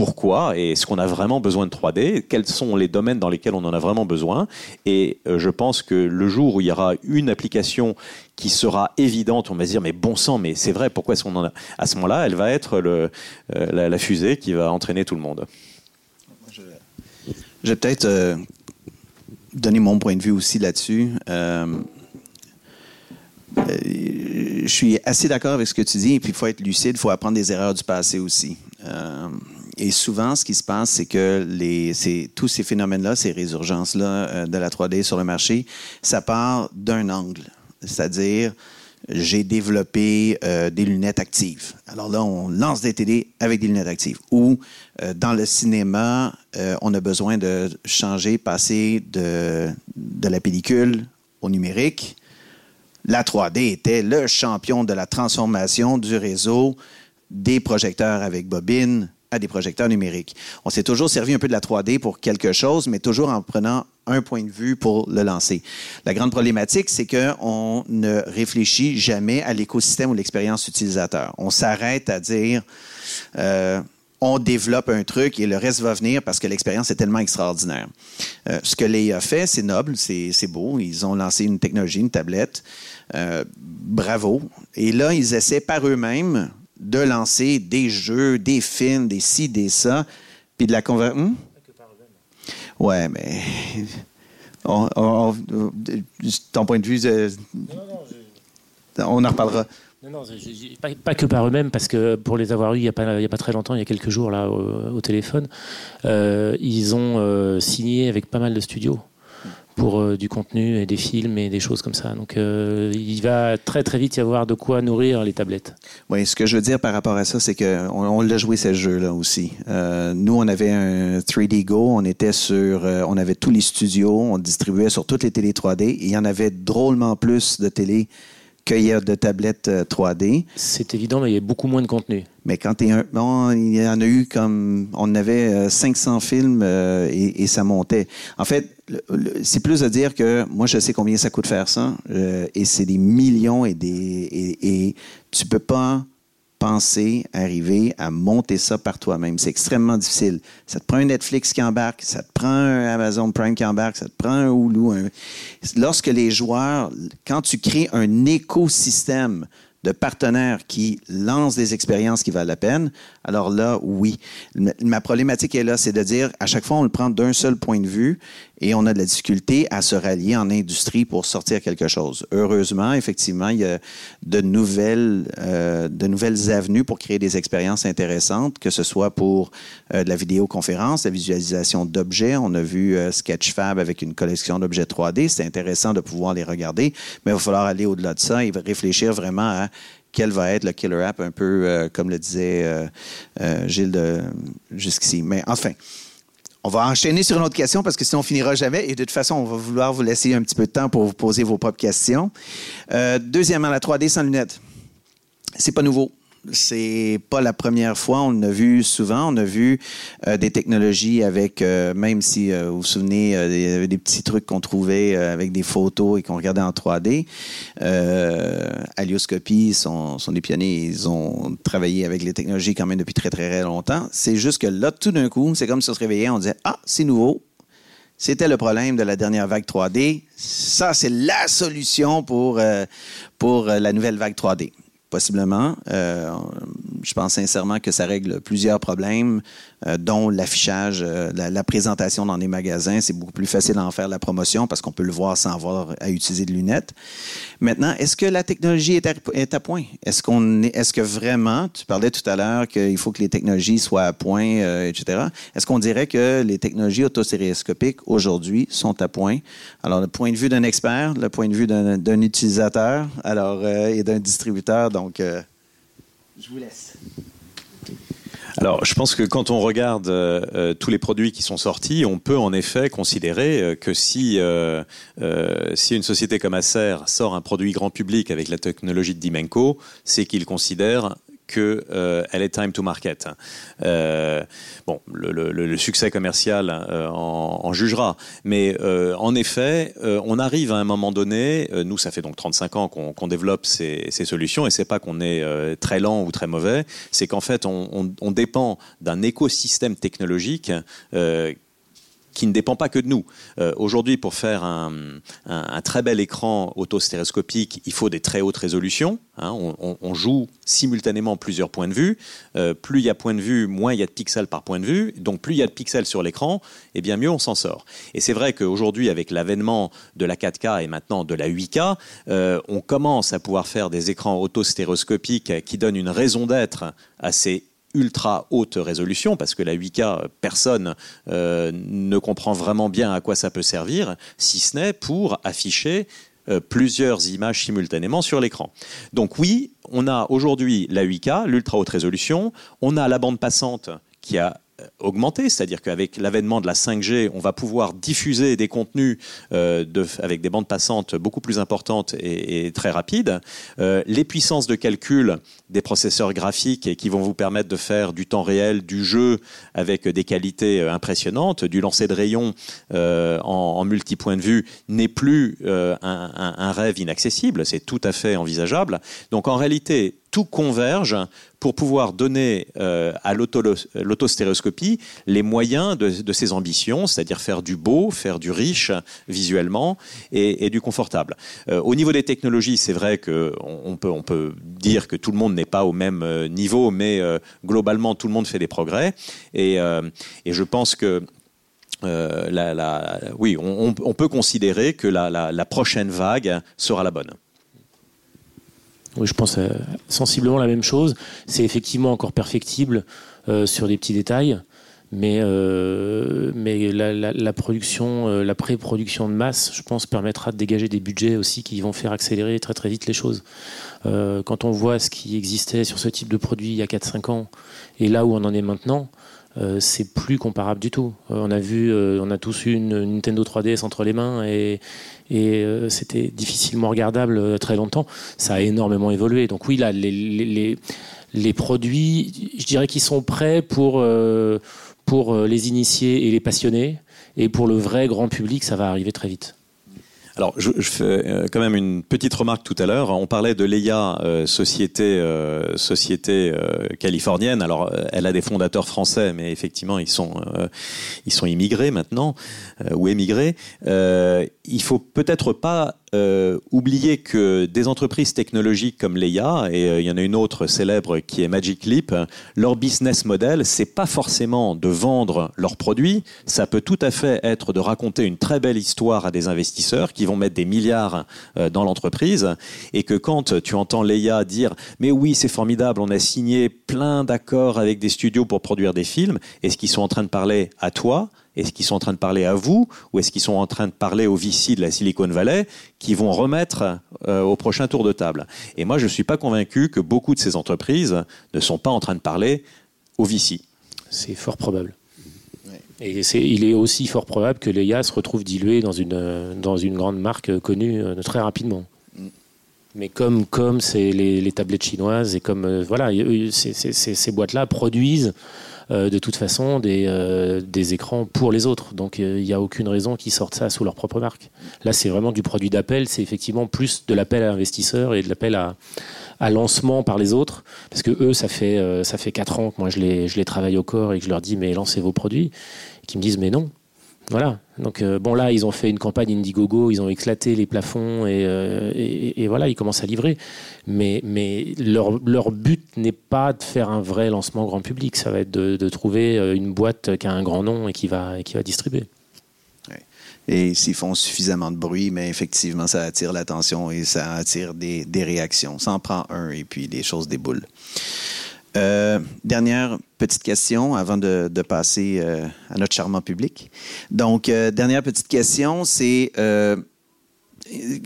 pourquoi et est-ce qu'on a vraiment besoin de 3D Quels sont les domaines dans lesquels on en a vraiment besoin Et euh, je pense que le jour où il y aura une application qui sera évidente, on va se dire mais bon sang, mais c'est vrai, pourquoi est-ce qu'on en a? À ce moment-là, elle va être euh, la, fusée qui va entraîner tout le monde. Je, vais peut-être euh, donner mon point de vue aussi là-dessus. je suis assez d'accord avec ce que tu dis, et puis il faut être lucide, il faut apprendre des erreurs du passé aussi et souvent, ce qui se passe, c'est que tous ces phénomènes-là, ces résurgences-là euh, de la 3D sur le marché, ça part d'un angle. C'est-à-dire, j'ai développé euh, des lunettes actives. Alors là, on lance des télé avec des lunettes actives. Ou euh, dans le cinéma, on a besoin de changer, passer de, de la pellicule au numérique. La 3D était le champion de la transformation du réseau des projecteurs avec bobine à des projecteurs numériques. On s'est toujours servi un peu de la 3D pour quelque chose, mais toujours en prenant un point de vue pour le lancer. La grande problématique, c'est qu'on ne réfléchit jamais à l'écosystème ou l'expérience utilisateur. On s'arrête à dire, euh, on développe un truc et le reste va venir parce que l'expérience est tellement extraordinaire. Euh, ce que les a fait, c'est noble, c'est beau. Ils ont lancé une technologie, une tablette. Euh, bravo. Et là, ils essaient par eux-mêmes de lancer des jeux, des films, des ci, des ça, puis de la convaincre. Hmm? Ouais, mais. (laughs) ton point de vue, on en reparlera. Non, non, pas, que par eux-mêmes, parce que pour les avoir eus il n'y a, pas très longtemps, il y a quelques jours là au, téléphone, euh, ils ont euh, signé avec pas mal de studios pour euh, du contenu et des films et des choses comme ça. Donc euh, il va très très vite y avoir de quoi nourrir les tablettes. Oui, ce que je veux dire par rapport à ça, c'est qu'on on, l'a joué ce jeu-là aussi. Euh, nous, on avait un 3D Go, on était sur, on avait tous les studios, on distribuait sur toutes les télé 3D et il y en avait drôlement plus de télé qu'il y a de tablettes 3D. C'est évident, mais il y a beaucoup moins de contenu. Mais quand es un, bon, il y en a eu comme, on avait 500 films et, et, ça montait. En fait, c'est plus de dire que moi, je sais combien ça coûte faire ça, euh, et c'est des millions et des et, et tu peux pas penser arriver à monter ça par toi-même. C'est extrêmement difficile. Ça te prend un Netflix qui embarque, ça te prend un Amazon Prime qui embarque, ça te prend un Hulu. Lorsque les joueurs, quand tu crées un écosystème de partenaires qui lancent des expériences qui valent la peine, alors là, oui. Ma problématique est là, c'est de dire, à chaque fois, on le prend d'un seul point de vue et on a de la difficulté à se rallier en industrie pour sortir quelque chose. Heureusement, effectivement, il y a de nouvelles, euh, de nouvelles avenues pour créer des expériences intéressantes, que ce soit pour euh, de la vidéoconférence, la visualisation d'objets. On a vu euh, Sketchfab avec une collection d'objets 3D. C'est intéressant de pouvoir les regarder, mais il va falloir aller au-delà de ça et réfléchir vraiment à quel va être le killer app, un peu euh, comme le disait euh, euh, Gilles jusqu'ici. Mais enfin, on va enchaîner sur une autre question parce que sinon on finira jamais. Et de toute façon, on va vouloir vous laisser un petit peu de temps pour vous poser vos propres questions. deuxièmement, la 3D sans lunettes. C'est pas nouveau c'est pas la première fois. On l'a vu souvent. On a vu euh, des technologies avec, euh, même si euh, vous vous souvenez, il y avait des petits trucs qu'on trouvait avec des photos et qu'on regardait en 3D. Alioscopie sont, sont des pionniers. Ils ont travaillé avec les technologies quand même depuis très, très, très longtemps. C'est juste que là, tout d'un coup, c'est comme si on se réveillait, on disait Ah, c'est nouveau. C'était le problème de la dernière vague 3D. Ça, c'est la solution pour, pour la nouvelle vague 3D. Possiblement. Euh, je pense sincèrement que ça règle plusieurs problèmes, euh, dont l'affichage, euh, la, présentation dans les magasins. C'est beaucoup plus facile d'en faire la promotion parce qu'on peut le voir sans avoir à utiliser de lunettes. Maintenant, est-ce que la technologie est à, point? Est-ce qu'on est, est-ce que vraiment, tu parlais tout à l'heure qu'il faut que les technologies soient à point, etc. Est-ce qu'on dirait que les technologies autostéréoscopiques aujourd'hui sont à point? Alors, le point de vue d'un expert, le point de vue d'un utilisateur, alors et d'un distributeur. Donc, euh, je vous laisse. Alors, je pense que quand on regarde euh, euh, tous les produits qui sont sortis, on peut en effet considérer que si, si une société comme Acer sort un produit grand public avec la technologie de Dimenco, c'est qu'il considère qu'elle euh, est time to market. Euh, bon, le, succès commercial euh, en, jugera, mais en effet, on arrive à un moment donné. nous, ça fait donc 35 ans qu'on développe ces, solutions, et c'est pas qu'on est très lent ou très mauvais, c'est qu'en fait, on, on dépend d'un écosystème technologique qui ne dépend pas que de nous. Euh, aujourd'hui, pour faire un, très bel écran autostéréoscopique, il faut des très hautes résolutions. Hein. on, joue simultanément plusieurs points de vue. Euh, plus il y a point de vue, moins il y a de pixels par point de vue. Donc plus il y a de pixels sur l'écran, et eh bien mieux on s'en sort. Et c'est vrai qu'aujourd'hui, avec l'avènement de la 4K et maintenant de la 8K, euh, on commence à pouvoir faire des écrans autostéréoscopiques qui donnent une raison d'être à ces ultra haute résolution, parce que la 8K, personne euh, ne comprend vraiment bien à quoi ça peut servir, si ce n'est pour afficher euh, plusieurs images simultanément sur l'écran. Donc oui, on a aujourd'hui la 8K, l'ultra haute résolution, on a la bande passante qui a augmenter, c'est-à-dire qu'avec l'avènement de la 5G, on va pouvoir diffuser des contenus euh, avec des bandes passantes beaucoup plus importantes et, très rapides. Euh, les puissances de calcul des processeurs graphiques qui vont vous permettre de faire du temps réel, du jeu avec des qualités impressionnantes, du lancer de rayons en, multi-point de vue n'est plus un rêve inaccessible, c'est tout à fait envisageable. Donc en réalité, tout converge pour pouvoir donner euh, à l'autostéréoscopie les moyens de, ses ambitions, c'est-à-dire faire du beau, faire du riche visuellement et, du confortable. Euh, au niveau des technologies, c'est vrai qu'on on peut, dire que tout le monde n'est pas au même euh, niveau, mais globalement, tout le monde fait des progrès. Et, je pense que oui, on, peut considérer que la prochaine vague sera la bonne. Oui, je pense sensiblement la même chose. C'est effectivement encore perfectible euh, sur des petits détails, mais, euh, mais la, production, euh, la pré-production de masse, je pense, permettra de dégager des budgets aussi qui vont faire accélérer très très vite les choses. quand on voit ce qui existait sur ce type de produit il y a 4-5 ans et là où on en est maintenant, euh, c'est plus comparable du tout. Euh, on a vu, euh, on a tous eu une, Nintendo 3DS entre les mains et, c'était difficilement regardable très longtemps. Ça a énormément évolué. Donc oui, là, les, les, produits, je dirais qu'ils sont prêts pour, pour les initiés et les passionnés. Et pour le vrai grand public, ça va arriver très vite. Alors, je, fais euh, quand même une petite remarque tout à l'heure. On parlait de Leia, euh, société, euh, société californienne. Alors, elle a des fondateurs français, mais effectivement, ils sont, ils sont immigrés maintenant ou émigrés. il faut peut-être pas euh, oublier que des entreprises technologiques comme Leia, et euh, il y en a une autre célèbre qui est Magic Leap, leur business model, c'est pas forcément de vendre leurs produits, ça peut tout à fait être de raconter une très belle histoire à des investisseurs qui vont mettre des milliards euh, dans l'entreprise, et que quand tu entends Leia dire mais oui c'est formidable, on a signé plein d'accords avec des studios pour produire des films, est-ce qu'ils sont en train de parler à toi? Est-ce qu'ils sont en train de parler à vous ou est-ce qu'ils sont en train de parler aux VC de la Silicon Valley qui vont remettre euh, au prochain tour de table? Et moi, je ne suis pas convaincu que beaucoup de ces entreprises ne sont pas en train de parler aux VC. C'est fort probable. Et il est aussi fort probable que l'EIA se retrouve dilué dans une, dans une grande marque connue euh, très rapidement. Mm. Mais comme comme c'est les, tablettes chinoises et comme euh, voilà, ces boîtes-là produisent de toute façon des, euh, des écrans pour les autres. Donc euh, il n'y a aucune raison qu'ils sortent ça sous leur propre marque. Là, c'est vraiment du produit d'appel, c'est effectivement plus de l'appel à investisseurs et de l'appel à, à lancement par les autres. Parce que eux, ça fait, ça fait 4 ans que moi je les, je les travaille au corps et que je leur dis mais lancez vos produits. Qui me disent mais non, voilà. Donc euh, bon là, ils ont fait une campagne Indiegogo, ils ont éclaté les plafonds euh, et, voilà, ils commencent à livrer. Mais, leur, but n'est pas de faire un vrai lancement grand public. Ça va être de, trouver euh, une boîte qui a un grand nom et qui va, qui va distribuer. Et s'ils font suffisamment de bruit, mais effectivement, ça attire l'attention et ça attire des, des réactions. Ça en prend un et puis les choses déboulent. Euh, dernière petite question avant de, passer euh, à notre charmant public. Donc, euh, dernière petite question, c'est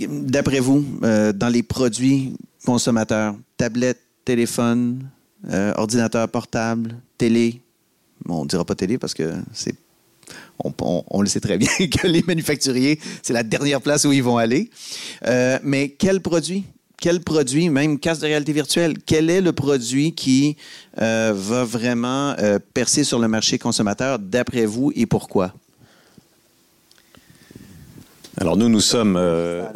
d'après vous, dans les produits consommateurs, tablettes, téléphone, ordinateur portable, télé, on ne dira pas télé parce que c'est on, le sait très bien (laughs) que les manufacturiers, c'est la dernière place où ils vont aller. mais quel produit quel produit, même casque de réalité virtuelle, quel est le produit qui euh, va vraiment euh, percer sur le marché consommateur d'après vous et pourquoi? Alors nous, nous sommes, euh,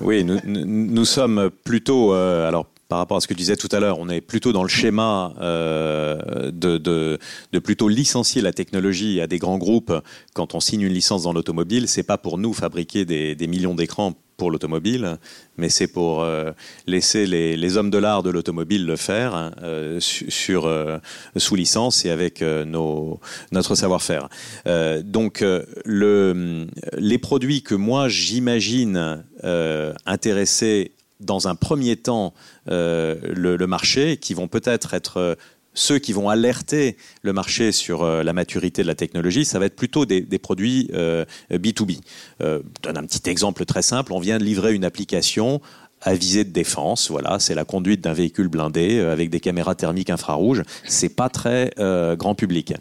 oui, nous, sommes plutôt, alors par rapport à ce que tu disais tout à l'heure, on est plutôt dans le schéma de, de, plutôt licencier la technologie à des grands groupes quand on signe une licence dans l'automobile. C'est pas pour nous fabriquer des millions d'écrans pour l'automobile, mais c'est pour euh, laisser les, hommes de l'art de l'automobile le faire hein, euh, sur, euh, sous licence et avec nos, notre savoir-faire. donc, le, les produits que moi j'imagine intéresser dans un premier temps le, marché, qui vont peut-être être ceux qui vont alerter le marché sur euh, la maturité de la technologie, ça va être plutôt des, produits B2B. Euh, euh, je donne un petit exemple très simple. On vient de livrer une application à visée de défense. Voilà, c'est la conduite d'un véhicule blindé avec des caméras thermiques infrarouges. C'est pas très grand public.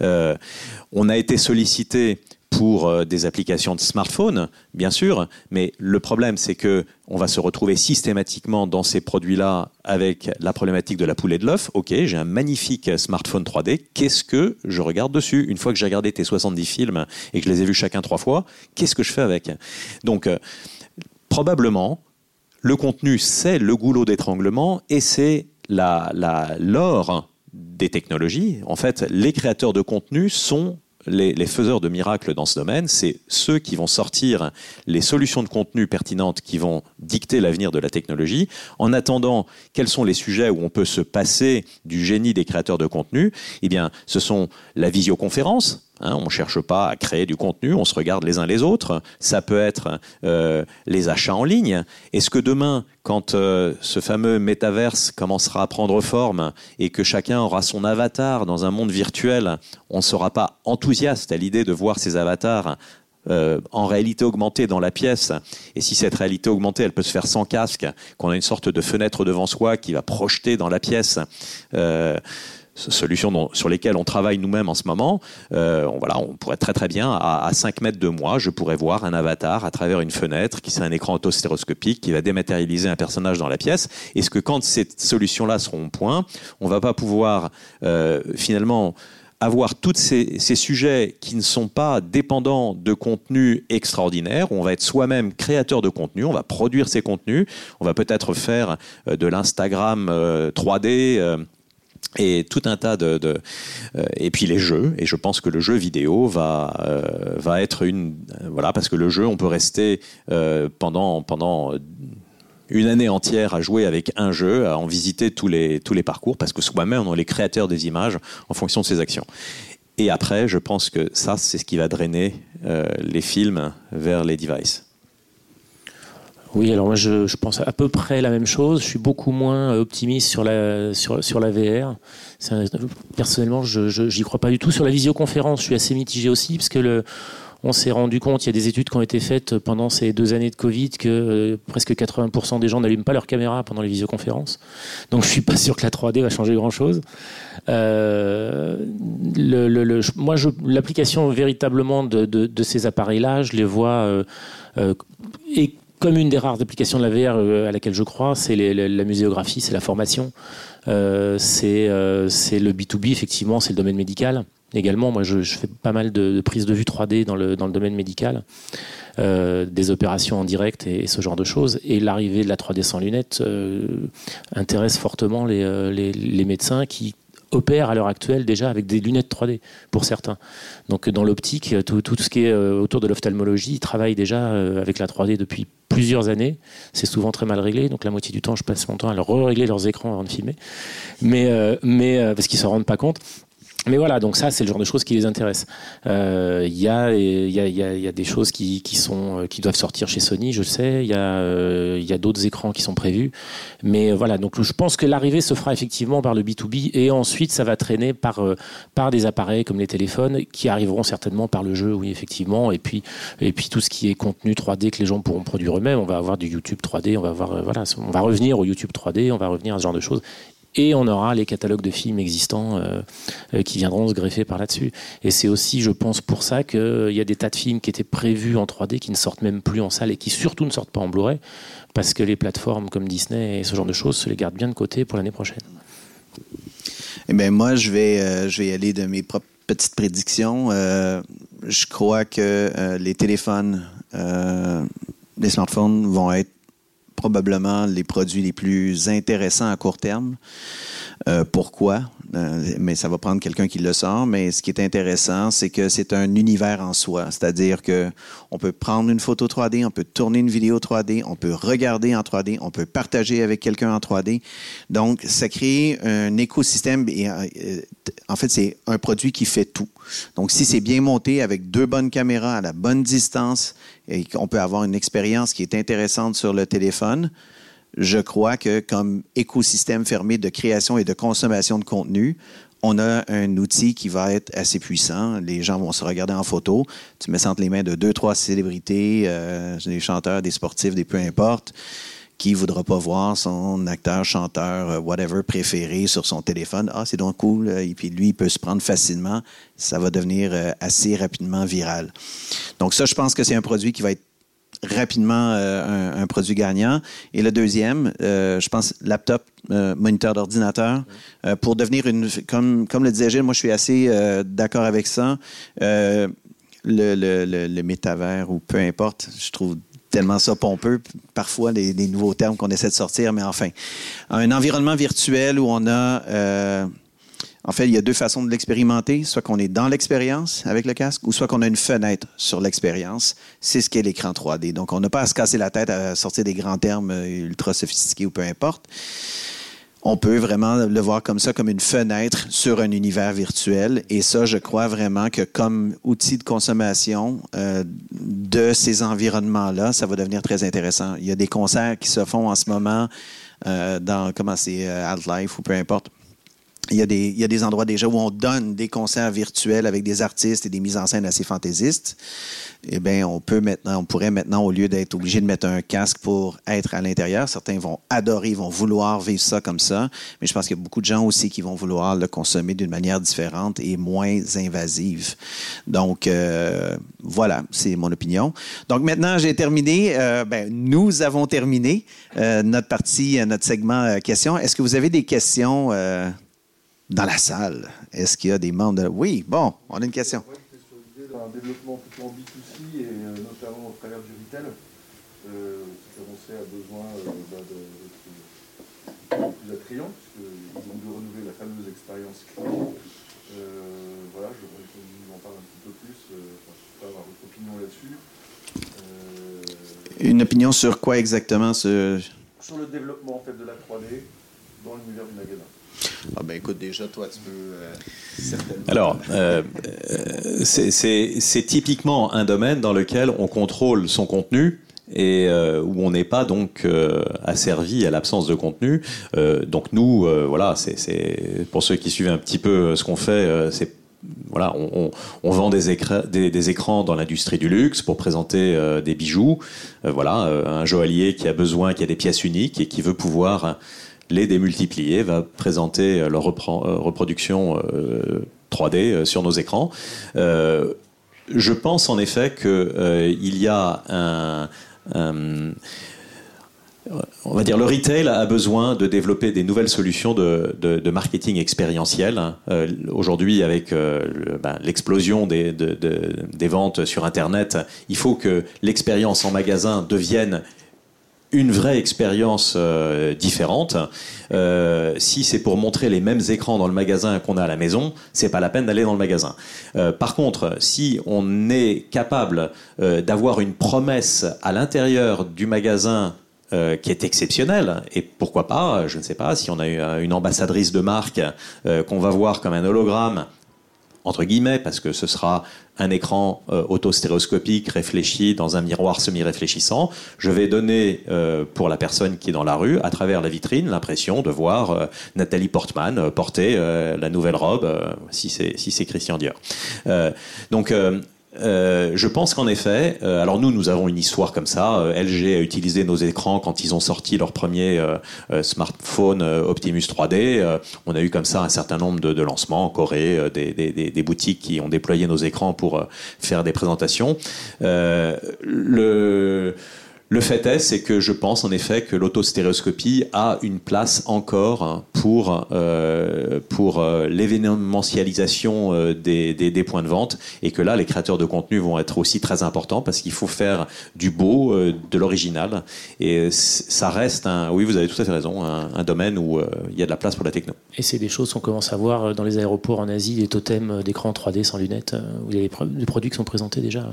on a été sollicité pour euh, des applications de smartphone, bien sûr, mais le problème, c'est que on va se retrouver systématiquement dans ces produits-là avec la problématique de la poule et de l'œuf. Ok, j'ai un magnifique smartphone 3D. Qu'est-ce que je regarde dessus Une fois que j'ai regardé tes 70 films et que je les ai vus chacun trois fois, qu'est-ce que je fais avec? Donc, euh, probablement, le contenu, c'est le goulot d'étranglement et c'est la, l'or des technologies. En fait, les créateurs de contenu sont les, faiseurs de miracles dans ce domaine, c'est ceux qui vont sortir les solutions de contenu pertinentes qui vont dicter l'avenir de la technologie. En attendant, quels sont les sujets où on peut se passer du génie des créateurs de contenu? Eh bien, ce sont la visioconférence, Hein, on ne cherche pas à créer du contenu, on se regarde les uns les autres. Ça peut être euh, les achats en ligne. Est-ce que demain, quand euh, ce fameux métaverse commencera à prendre forme et que chacun aura son avatar dans un monde virtuel, on ne sera pas enthousiaste à l'idée de voir ces avatars euh, en réalité augmentée dans la pièce, et si cette réalité augmentée, elle peut se faire sans casque, qu'on a une sorte de fenêtre devant soi qui va projeter dans la pièce solutions sur lesquelles on travaille nous-mêmes en ce moment, euh, on, voilà, on pourrait très très bien, à, 5 mètres de moi, je pourrais voir un avatar à travers une fenêtre qui serait un écran autostéroscopique qui va dématérialiser un personnage dans la pièce. Est-ce que quand ces solutions-là seront au point, on va pas pouvoir euh, finalement avoir tous ces, ces, sujets qui ne sont pas dépendants de contenus extraordinaires. On va être soi-même créateur de contenu, on va produire ces contenus, on va peut-être faire euh, de l'Instagram 3D et tout un tas de, euh, et puis les jeux et je pense que le jeu vidéo va euh, va être une euh, voilà parce que le jeu on peut rester pendant pendant une année entière à jouer avec un jeu à en visiter tous les tous les parcours parce que soi-même on est les créateurs des images en fonction de ses actions. Et après je pense que ça c'est ce qui va drainer les films vers les devices Oui, alors moi je, pense à peu près la même chose. Je suis beaucoup moins optimiste sur la, sur, la VR. Personnellement, je j'y crois pas du tout. Sur la visioconférence, je suis assez mitigé aussi, parce que on s'est rendu compte, il y a des études qui ont été faites pendant ces deux années de Covid, que euh, presque 80% des gens n'allument pas leur caméra pendant les visioconférences. Donc je suis pas sûr que la 3D va changer grand-chose. Euh, moi, l'application véritablement de, ces appareils-là, je les vois euh, euh, comme une des rares applications de la VR euh, à laquelle je crois, c'est la muséographie, c'est la formation, euh, c'est euh, c'est le B2B, effectivement, c'est le domaine médical. Également, moi, je, fais pas mal de, prises de vue 3D dans le, dans le domaine médical, des opérations en direct et, et ce genre de choses. Et l'arrivée de la 3D sans lunettes intéresse fortement les, les médecins qui opèrent à l'heure actuelle déjà avec des lunettes 3D pour certains. Donc dans l'optique, tout, tout ce qui est euh, autour de l'ophtalmologie, ils travaillent déjà euh, avec la 3D depuis plusieurs années. C'est souvent très mal réglé, donc la moitié du temps, je passe mon temps à leur régler leurs écrans avant de filmer, mais, euh, mais parce qu'ils se rendent pas compte. Mais voilà, donc ça, c'est le genre de choses qui les intéressent. Euh, Il y, a, y, a, y, a, des choses qui, qui, sont, euh, qui doivent sortir chez Sony, je sais. Il y a, euh, a d'autres écrans qui sont prévus. Mais euh, voilà, donc je pense que l'arrivée se fera effectivement par le B2B et ensuite ça va traîner par, par des appareils comme les téléphones qui arriveront certainement par le jeu, oui, effectivement. Et puis, et puis tout ce qui est contenu 3D que les gens pourront produire eux-mêmes. On va avoir du YouTube 3D, on va, avoir, voilà, on va revenir au YouTube 3D, on va revenir à ce genre de choses et on aura les catalogues de films existants euh, euh, qui viendront se greffer par là-dessus. Et c'est aussi, je pense, pour ça qu'il y a des tas de films qui étaient prévus en 3D qui ne sortent même plus en salle et qui surtout ne sortent pas en Blu-ray parce que les plateformes comme Disney et ce genre de choses se les gardent bien de côté pour l'année prochaine. Eh bien, moi, je vais, euh, je vais y aller de mes propres petites prédictions. Euh, je crois que euh, les téléphones, euh, les smartphones vont être probablement les produits les plus intéressants à court terme. Euh, pourquoi? Euh, mais ça va prendre quelqu'un qui le sort. Mais ce qui est intéressant, c'est que c'est un univers en soi. C'est-à-dire que on peut prendre une photo 3D, on peut tourner une vidéo 3D, on peut regarder en 3D, on peut partager avec quelqu'un en 3D. Donc, ça crée un écosystème. Euh, en fait, c'est un produit qui fait tout. Donc, si c'est bien monté avec deux bonnes caméras à la bonne distance et qu'on peut avoir une expérience qui est intéressante sur le téléphone, je crois que comme écosystème fermé de création et de consommation de contenu, on a un outil qui va être assez puissant. Les gens vont se regarder en photo. Tu mets ça entre les mains de deux, trois célébrités, euh, des chanteurs, des sportifs, des peu importe. Qui ne voudra pas voir son acteur, chanteur, euh, whatever, préféré sur son téléphone? Ah, c'est donc cool. euh, Et puis lui, il peut se prendre facilement. Ça va devenir euh, assez rapidement viral. Donc ça, je pense que c'est un produit qui va être rapidement euh, un, un, produit gagnant. Et le deuxième, euh, je pense, laptop, euh, moniteur d'ordinateur, pour devenir une, comme, comme le disait Gilles, moi je suis assez d'accord avec ça. Le, le, le, le métavers ou peu importe, je trouve tellement ça pompeux, parfois les, nouveaux termes qu'on essaie de sortir, mais enfin, un environnement virtuel où on a euh, en fait, il y a deux façons de l'expérimenter. Soit qu'on est dans l'expérience avec le casque, ou soit qu'on a une fenêtre sur l'expérience. C'est ce qu'est l'écran 3D. Donc, on n'a pas à se casser la tête à sortir des grands termes ultra sophistiqués ou peu importe. On peut vraiment le voir comme ça, comme une fenêtre sur un univers virtuel. Et ça, je crois vraiment que comme outil de consommation euh, de ces environnements-là, ça va devenir très intéressant. Il y a des concerts qui se font en ce moment euh, dans, comment c'est, euh, Altlife ou peu importe. Il y, a des, il y a des endroits déjà où on donne des concerts virtuels avec des artistes et des mises en scène assez fantaisistes. Eh bien, on peut maintenant, on pourrait maintenant, au lieu d'être obligé de mettre un casque pour être à l'intérieur, certains vont adorer, vont vouloir vivre ça comme ça. Mais je pense qu'il y a beaucoup de gens aussi qui vont vouloir le consommer d'une manière différente et moins invasive. Donc, euh, voilà, c'est mon opinion. Donc, maintenant, j'ai terminé. Euh, ben, nous avons terminé euh, notre partie, notre segment questions. Est-ce que vous avez des questions? Dans la salle. Est-ce qu'il y a des membres de... Oui, bon, on a une question. Oui, c'est sur l'idée d'un développement plutôt en B2C et euh, notamment au travers du retail, euh, qui commençait à besoin euh, bah, de, plus attrayant, puisqu'ils ont dû renouveler la fameuse expérience client. Euh, voilà, je voudrais qu'on nous en parle un petit peu plus, euh, enfin, je peux avoir votre opinion là-dessus. Euh, Une opinion sur quoi exactement ce... sur le développement en fait, de la 3D dans l'univers du magasin. Ah ben écoute, déjà, toi, tu peux euh. Alors, euh, euh, c'est- typiquement un domaine dans lequel on contrôle son contenu et où on n'est pas donc asservi à l'absence de contenu. Donc nous, voilà, c'est- pour ceux qui suivent un petit peu ce qu'on fait, c'est voilà, on, vend des, écra- des- des écrans dans l'industrie du luxe pour présenter des bijoux. Euh, voilà, un joaillier qui a besoin, qui a des pièces uniques et qui veut pouvoir les démultiplier, va présenter euh, leur euh, reproduction euh, 3D euh, sur nos écrans. Je pense en effet qu'il y a un, on va dire le retail a besoin de développer des nouvelles solutions de, marketing expérientiel. Aujourd'hui, avec ben, l'explosion des, de- de- des ventes sur Internet, il faut que l'expérience en magasin devienne une vraie expérience euh, différente. Euh, si c'est pour montrer les mêmes écrans dans le magasin qu'on a à la maison, c'est pas la peine d'aller dans le magasin. Euh, par contre, si on est capable d'avoir une promesse à l'intérieur du magasin qui est exceptionnelle, et pourquoi pas, je ne sais pas, si on a une ambassadrice de marque qu'on va voir comme un hologramme, entre guillemets, parce que ce sera un écran euh, autostéréoscopique réfléchi dans un miroir semi-réfléchissant. Je vais donner euh, pour la personne qui est dans la rue, à travers la vitrine, l'impression de voir euh, Nathalie Portman euh, porter euh, la nouvelle robe, euh, si c'est si Christian Dior. Donc euh, je pense qu'en effet, euh, alors nous, nous avons une histoire comme ça. Euh, LG a utilisé nos écrans quand ils ont sorti leur premier euh, euh, smartphone Optimus 3D. Euh, on a eu comme ça un certain nombre de, de lancements en Corée, des, des- des- boutiques qui ont déployé nos écrans pour faire des présentations. Le le fait est, c'est que je pense en effet que l'autostéréoscopie a une place encore pour, euh, pour euh, l'événementialisation euh, des, des, points de vente et que là, les créateurs de contenu vont être aussi très importants parce qu'il faut faire du beau, de l'original et ça reste un, oui, vous avez tout à fait raison, un, domaine où il y a de la place pour la techno. Et c'est des choses qu'on commence à voir dans les aéroports en Asie, des totems d'écran 3D sans lunettes, où il y a des, pro- des produits qui sont présentés déjà.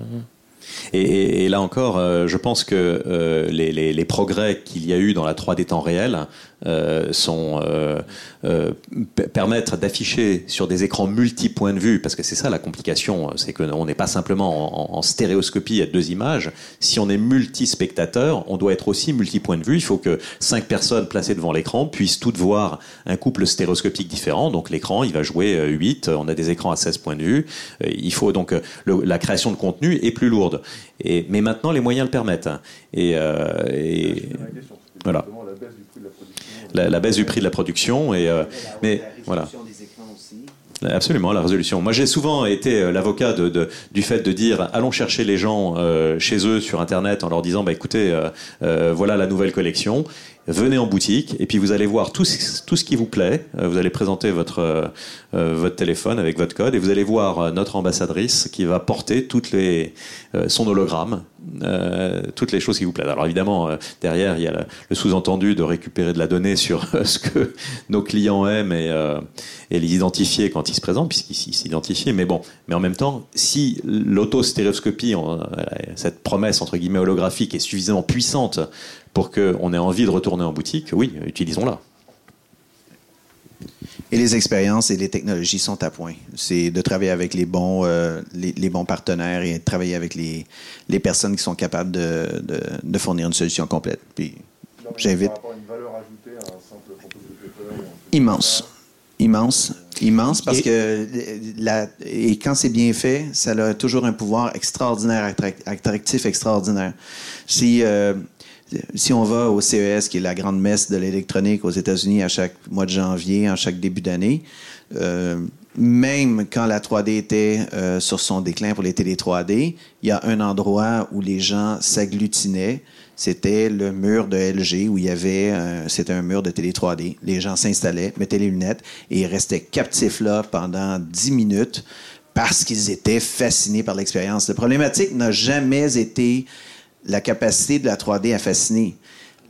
Et, là encore, euh, je pense que euh, les, les- les progrès qu'il y a eu dans la 3D temps réel euh, sont, euh, euh, p- permettent d'afficher sur des écrans multi-points de vue, parce que c'est ça la complication, c'est qu'on n'est pas simplement en, en stéréoscopie à deux images. Si on est multi-spectateur, on doit être aussi multi-point de vue. Il faut que cinq personnes placées devant l'écran puissent toutes voir un couple stéréoscopique différent. Donc l'écran, il va jouer euh, 8. On a des écrans à 16 points de vue. Il faut donc le- la création de contenu est plus lourde. Et, mais maintenant, les moyens le permettent. Et, euh, voilà. la baisse la baisse du prix de la production. Et, euh, mais voilà. Absolument, la résolution. Moi, j'ai souvent été euh, l'avocat du fait de dire allons chercher les gens euh, chez eux sur Internet en leur disant bah, écoutez, voilà la nouvelle collection, venez en boutique et puis vous allez voir tout, tout ce qui vous plaît. Euh, vous allez présenter votre, euh, euh, votre téléphone avec votre code et vous allez voir notre ambassadrice qui va porter toutes les, son hologramme, toutes les choses qui vous plaisent. Alors évidemment, derrière, il y a le, sous-entendu de récupérer de la donnée sur ce que nos clients aiment et, les identifier quand ils se présentent, puisqu'ils s'identifient. Mais bon, mais en même temps, si l'autostéréoscopie, cette promesse entre guillemets holographique est suffisamment puissante pour qu'on ait envie de retourner en boutique, oui, utilisons-la. Et les expériences et les technologies sont à point. C'est de travailler avec les bons, euh, les, les bons partenaires et de travailler avec les, les personnes qui sont capables de, de, de fournir une solution complète. Puis, J'invite. Immense. Immense. Immense parce Et- que la, et quand c'est bien fait, ça a toujours un pouvoir extraordinaire, attrac- attractif extraordinaire. Si, euh, si on va au CES, qui est la grande messe de l'électronique aux États-Unis à chaque mois de janvier, en chaque début d'année, euh, même quand la 3D était euh, sur son déclin pour les télé 3D, il y a un endroit où les gens s'agglutinaient. C'était le mur de LG où il y avait, euh, c'était un mur de télé 3D. Les gens s'installaient, mettaient les lunettes et restaient captifs là pendant 10 minutes parce qu'ils étaient fascinés par l'expérience. La problématique n'a jamais été la capacité de la 3D à fasciner.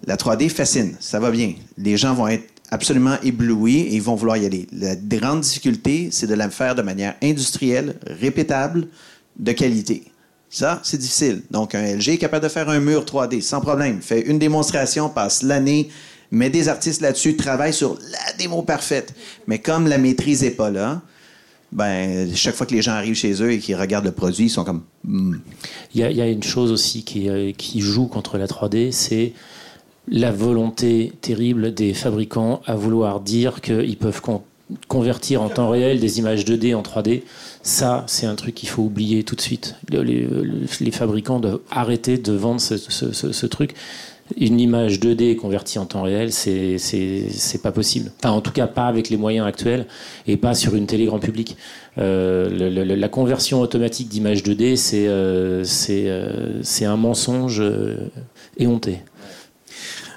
La 3D fascine, ça va bien. Les gens vont être absolument éblouis et ils vont vouloir y aller. La grande difficulté, c'est de la faire de manière industrielle, répétable, de qualité. Ça, c'est difficile. Donc, un LG est capable de faire un mur 3D sans problème. Fait une démonstration, passe l'année, met des artistes là-dessus, travaille sur la démo parfaite. Mais comme la maîtrise n'est pas là, ben, chaque fois que les gens arrivent chez eux et qu'ils regardent le produit, ils sont comme. Hmm. Il y, a une chose aussi qui, euh, qui joue contre la 3D, c'est la volonté terrible des fabricants à vouloir dire qu'ils peuvent convertir en temps réel des images 2D en 3D. Ça, c'est un truc qu'il faut oublier tout de suite. Les, fabricants doivent arrêter de vendre ce, truc. Une image 2D convertie en temps réel, c'est pas possible. Enfin, en tout cas, pas avec les moyens actuels et pas sur une télé grand public. Euh, la conversion automatique d'image 2D, euh, euh, c'est un mensonge éhonté.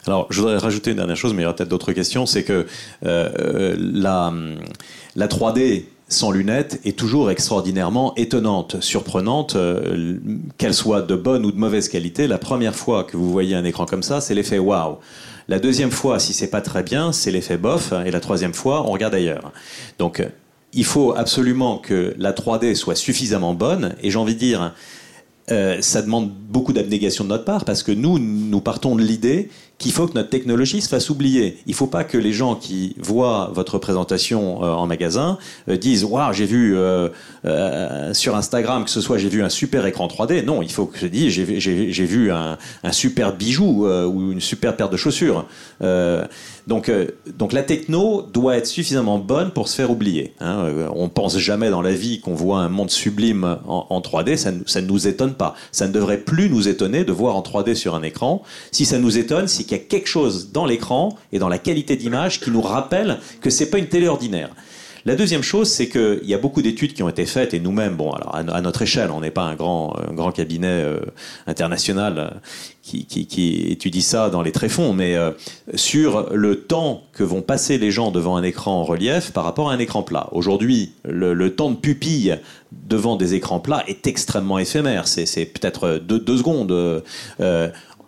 Alors, je voudrais rajouter une dernière chose, mais il y aura peut-être d'autres questions. C'est que euh, la, la 3D sans lunettes est toujours extraordinairement étonnante, surprenante, euh, qu'elle soit de bonne ou de mauvaise qualité. La première fois que vous voyez un écran comme ça, c'est l'effet waouh. La deuxième fois, si c'est pas très bien, c'est l'effet bof. Et la troisième fois, on regarde ailleurs. Donc, il faut absolument que la 3D soit suffisamment bonne. Et j'ai envie de dire, euh, ça demande beaucoup d'abnégation de notre part parce que nous, nous partons de l'idée qu'il faut que notre technologie se fasse oublier. Il ne faut pas que les gens qui voient votre présentation euh, en magasin euh, disent Waouh, j'ai vu sur Instagram que ce soit j'ai vu un super écran 3D. Non, il faut que je dise j'ai vu un, un, super bijou ou une super paire de chaussures. Donc, euh, donc la techno doit être suffisamment bonne pour se faire oublier. Hein. Euh, on pense jamais dans la vie qu'on voit un monde sublime en, 3D, ça, ça, ne nous étonne pas. Ça ne devrait plus nous étonner de voir en 3D sur un écran. Si ça nous étonne, c'est qu'il y a quelque chose dans l'écran et dans la qualité d'image qui nous rappelle que c'est pas une télé ordinaire. La deuxième chose, c'est qu'il y a beaucoup d'études qui ont été faites, et nous-mêmes, à, notre échelle, on n'est pas un grand, grand cabinet euh, international euh, qui, étudie ça dans les tréfonds, mais euh, sur le temps que vont passer les gens devant un écran en relief par rapport à un écran plat. Aujourd'hui, le, temps de pupille devant des écrans plats est extrêmement éphémère. C'est peut-être deux, deux, secondes.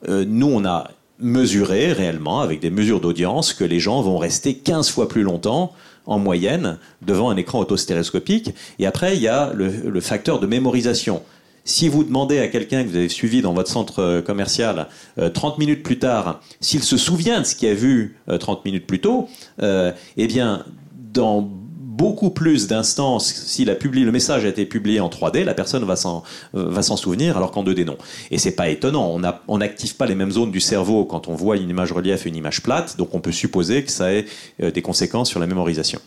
nous, on a mesuré réellement, avec des mesures d'audience, que les gens vont rester 15 fois plus longtemps en moyenne devant un écran autostéréoscopique. Et après, il y a le, facteur de mémorisation. Si vous demandez à quelqu'un que vous avez suivi dans votre centre euh, commercial 30 euh, minutes plus tard, s'il se souvient de ce qu'il a vu 30 euh, minutes plus tôt, eh bien, dans beaucoup plus d'instances, si la le message a été publié en 3D, la personne va s'en, va s'en souvenir, alors qu'en 2D, non. Et c'est pas étonnant. On n'active pas les mêmes zones du cerveau quand on voit une image relief et une image plate, donc on peut supposer que ça ait euh, des conséquences sur la mémorisation.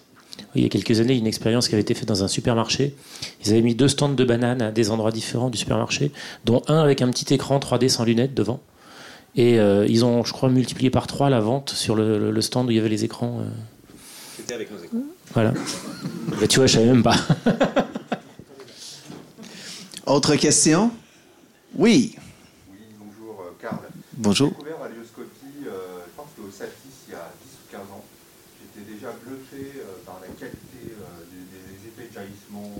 il y a quelques années, une expérience qui avait été faite dans un supermarché. Ils avaient mis deux stands de bananes à des endroits différents du supermarché, dont un avec un petit écran 3D sans lunettes devant. Et euh, ils ont, je crois, multiplié par trois la vente sur le, stand où il y avait les écrans. Euh. C'était avec nos écrans. Voilà. Mais tu vois, je savais même pas. (laughs) Autre question? Oui. Oui, bonjour, euh, Karl. Bonjour. J'ai découvert la lioscopie, euh, je pense que au Satis, il y a 10 ou 15 ans. J'étais déjà bluffé euh, par la qualité des, effets de jaillissement.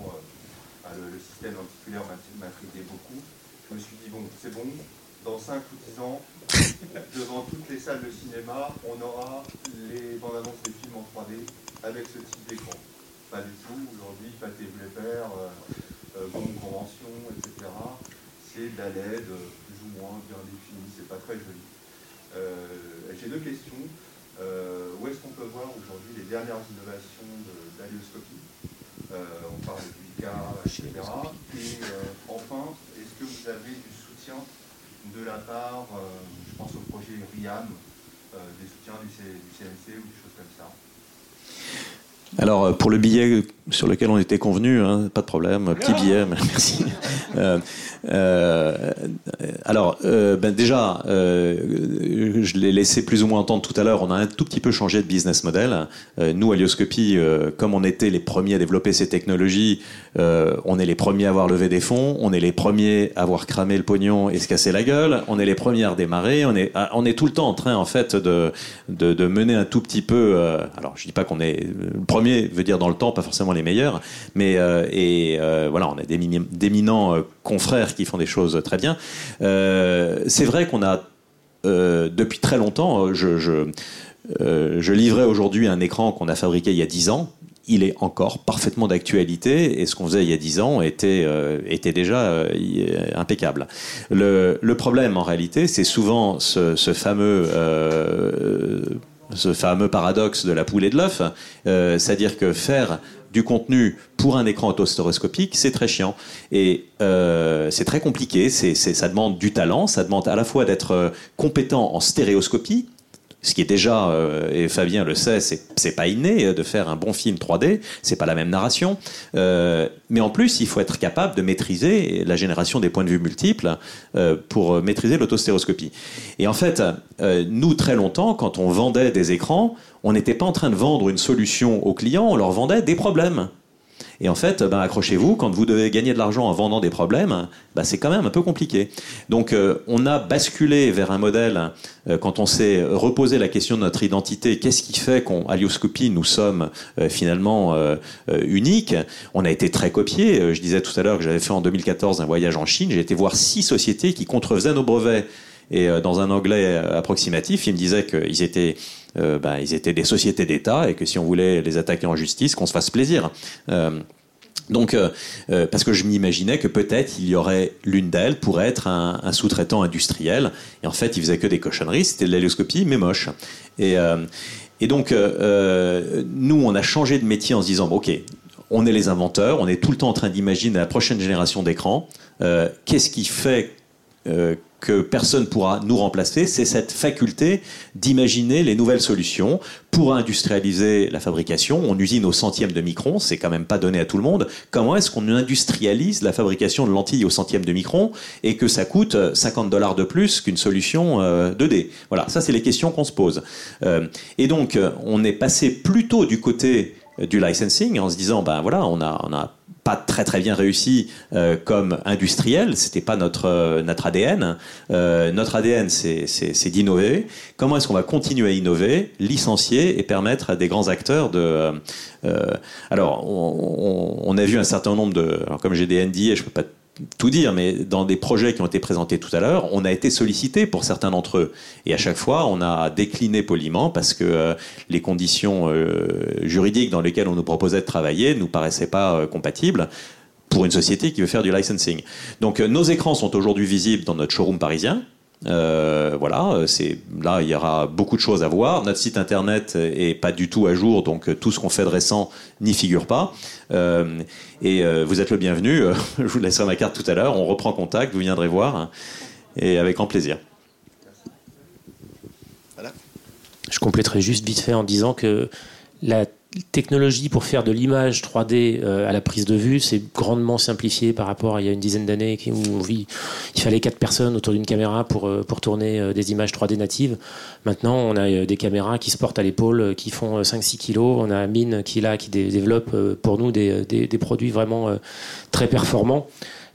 Le, système lenticulaire m'intriguait beaucoup. Je me suis dit, bon, c'est bon, dans 5 ou 10 ans, (laughs) devant toutes les salles de cinéma, on aura les bandes annonces des 3D avec ce type d'écran. Pas du tout. Aujourd'hui, blé père, euh, euh convention, etc. C'est de la LED plus ou moins bien définie, c'est pas très joli. Euh, j'ai deux questions. Euh, où est-ce qu'on peut voir aujourd'hui les dernières innovations de, l'alioscopie On parle du ICA, etc. Et enfin, est-ce que vous avez du soutien de la part, je pense au projet RIAM, des soutiens du, du CNC ou des choses comme ça? Alors, euh, pour le billet sur lequel on était convenu, hein, pas de problème, petit billet, (laughs) merci. Euh, alors, ben déjà, je l'ai laissé plus ou moins entendre tout à l'heure, on a un tout petit peu changé de business model. nous, à Lioscopie, comme on était les premiers à développer ces technologies, on est les premiers à avoir levé des fonds, on est les premiers à avoir cramé le pognon et se casser la gueule, on est les premiers à redémarrer, on est, on est tout le temps en train, en fait, de, de, de mener un tout petit peu. alors, je dis pas qu'on est le premier veut dire dans le temps, pas forcément les meilleurs, mais euh, et euh, voilà, on a d'éminents euh, confrères qui font des choses très bien. c'est vrai qu'on a depuis très longtemps, je, je livrais aujourd'hui un écran qu'on a fabriqué il y a 10 ans il est encore parfaitement d'actualité et ce qu'on faisait il y a dix ans était, euh, était déjà euh, impeccable. Le, problème en réalité, c'est souvent ce, fameux... Euh, ce fameux paradoxe de la poule et de l'œuf, c'est-à-dire que faire du contenu pour un écran autostéréoscopique, c'est très chiant. Et euh, c'est très compliqué, c'est, ça demande du talent, ça demande à la fois d'être compétent en stéréoscopie, ce qui est déjà, euh, et Fabien le sait, c'est pas inné euh, de faire un bon film 3D, c'est pas la même narration, euh, mais en plus il faut être capable de maîtriser la génération des points de vue multiples pour maîtriser l'autostéroscopie. Et en fait, nous très longtemps, quand on vendait des écrans, on n'était pas en train de vendre une solution aux clients, on leur vendait des problèmes. Et en fait, ben, accrochez-vous, quand vous devez gagner de l'argent en vendant des problèmes, ben, c'est quand même un peu compliqué. Donc euh, on a basculé vers un modèle, euh, quand on s'est reposé la question de notre identité, qu'est-ce qui fait qu'en Alioscopie, nous sommes euh, finalement uniques On a été très copiés. Je disais tout à l'heure que j'avais fait en 2014 un voyage en Chine. J'ai été voir six sociétés qui contrefaisaient nos brevets. Et dans un anglais approximatif, il me disait qu'ils étaient euh, bah, ils étaient des sociétés d'État et que si on voulait les attaquer en justice, qu'on se fasse plaisir. Euh, donc, euh, parce que je m'imaginais que peut-être il y aurait l'une d'elles pourrait être un, sous-traitant industriel. Et en fait, il faisait que des cochonneries. C'était de l'hélioscopie, mais moche. Et, et donc, nous, on a changé de métier en se disant, ok, on est les inventeurs, on est tout le temps en train d'imaginer la prochaine génération d'écrans. Qu'est-ce qui fait que personne pourra nous remplacer, c'est cette faculté d'imaginer les nouvelles solutions pour industrialiser la fabrication. On usine au centième de micron, c'est quand même pas donné à tout le monde. Comment est-ce qu'on industrialise la fabrication de lentilles au centième de micron et que ça coûte 50 dollars de plus qu'une solution 2D euh, Voilà, ça c'est les questions qu'on se pose. Euh, et donc on est passé plutôt du côté du licensing en se disant ben voilà on a on a très très bien réussi euh, comme industriel, c'était pas notre euh, notre ADN. Euh, notre ADN c'est d'innover. Comment est-ce qu'on va continuer à innover, licencier et permettre à des grands acteurs de alors on, on, a vu un certain nombre de alors comme j'ai des NDA, je peux pas tout dire, mais dans des projets qui ont été présentés tout à l'heure, on a été sollicité pour certains d'entre eux. Et à chaque fois, on a décliné poliment parce que euh, les conditions euh, juridiques dans lesquelles on nous proposait de travailler ne nous paraissaient pas euh, compatibles pour une société qui veut faire du licensing. Donc nos écrans sont aujourd'hui visibles dans notre showroom parisien. Euh, voilà, c'est là il y aura beaucoup de choses à voir. Notre site internet est pas du tout à jour, donc euh, tout ce qu'on fait de récent n'y figure pas. Euh, et euh, vous êtes le bienvenu. (laughs) Je vous laisserai ma carte tout à l'heure. On reprend contact, vous viendrez voir, et avec grand plaisir. Voilà. Je compléterai juste vite fait en disant que la technologie pour faire de l'image 3D euh, à la prise de vue, c'est grandement simplifié par rapport à il y a une dizaine d'années où il fallait quatre personnes autour d'une caméra pour, euh, pour tourner euh, des images 3D natives. Maintenant, on a des caméras qui se portent à l'épaule, qui font 5-6 kilos. On a Mine qui, là, qui développe pour nous des, des, produits vraiment très performants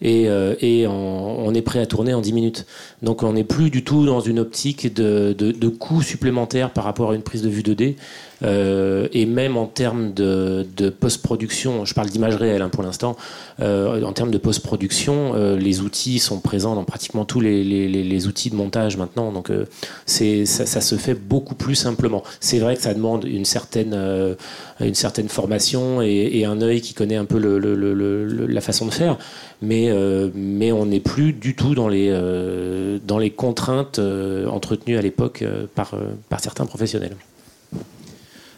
et, et on, est prêt à tourner en 10 minutes. Donc on n'est plus du tout dans une optique de, de, de coûts supplémentaires par rapport à une prise de vue 2D. Euh, et même en termes de, post-production, je parle d'image réelle hein, pour l'instant, euh, en termes de post-production, euh, les outils sont présents dans pratiquement tous les, outils de montage maintenant, donc c'est ça, se fait beaucoup plus simplement. C'est vrai que ça demande une certaine, une certaine formation et, un œil qui connaît un peu la façon de faire, mais, mais on n'est plus du tout dans les, dans les contraintes entretenues à l'époque par, par certains professionnels.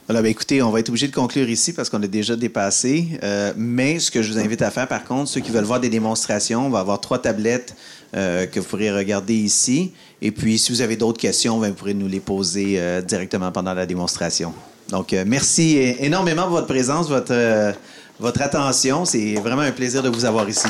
Voilà, ben écoutez, on va être obligé de conclure ici parce qu'on a déjà dépassé. Euh, mais ce que je vous invite à faire, par contre, ceux qui veulent voir des démonstrations, on va avoir trois tablettes euh, que vous pourrez regarder ici. Et puis, si vous avez d'autres questions, ben, vous pourrez nous les poser euh, directement pendant la démonstration. Donc, merci énormément pour votre présence, votre attention. C'est vraiment un plaisir de vous avoir ici.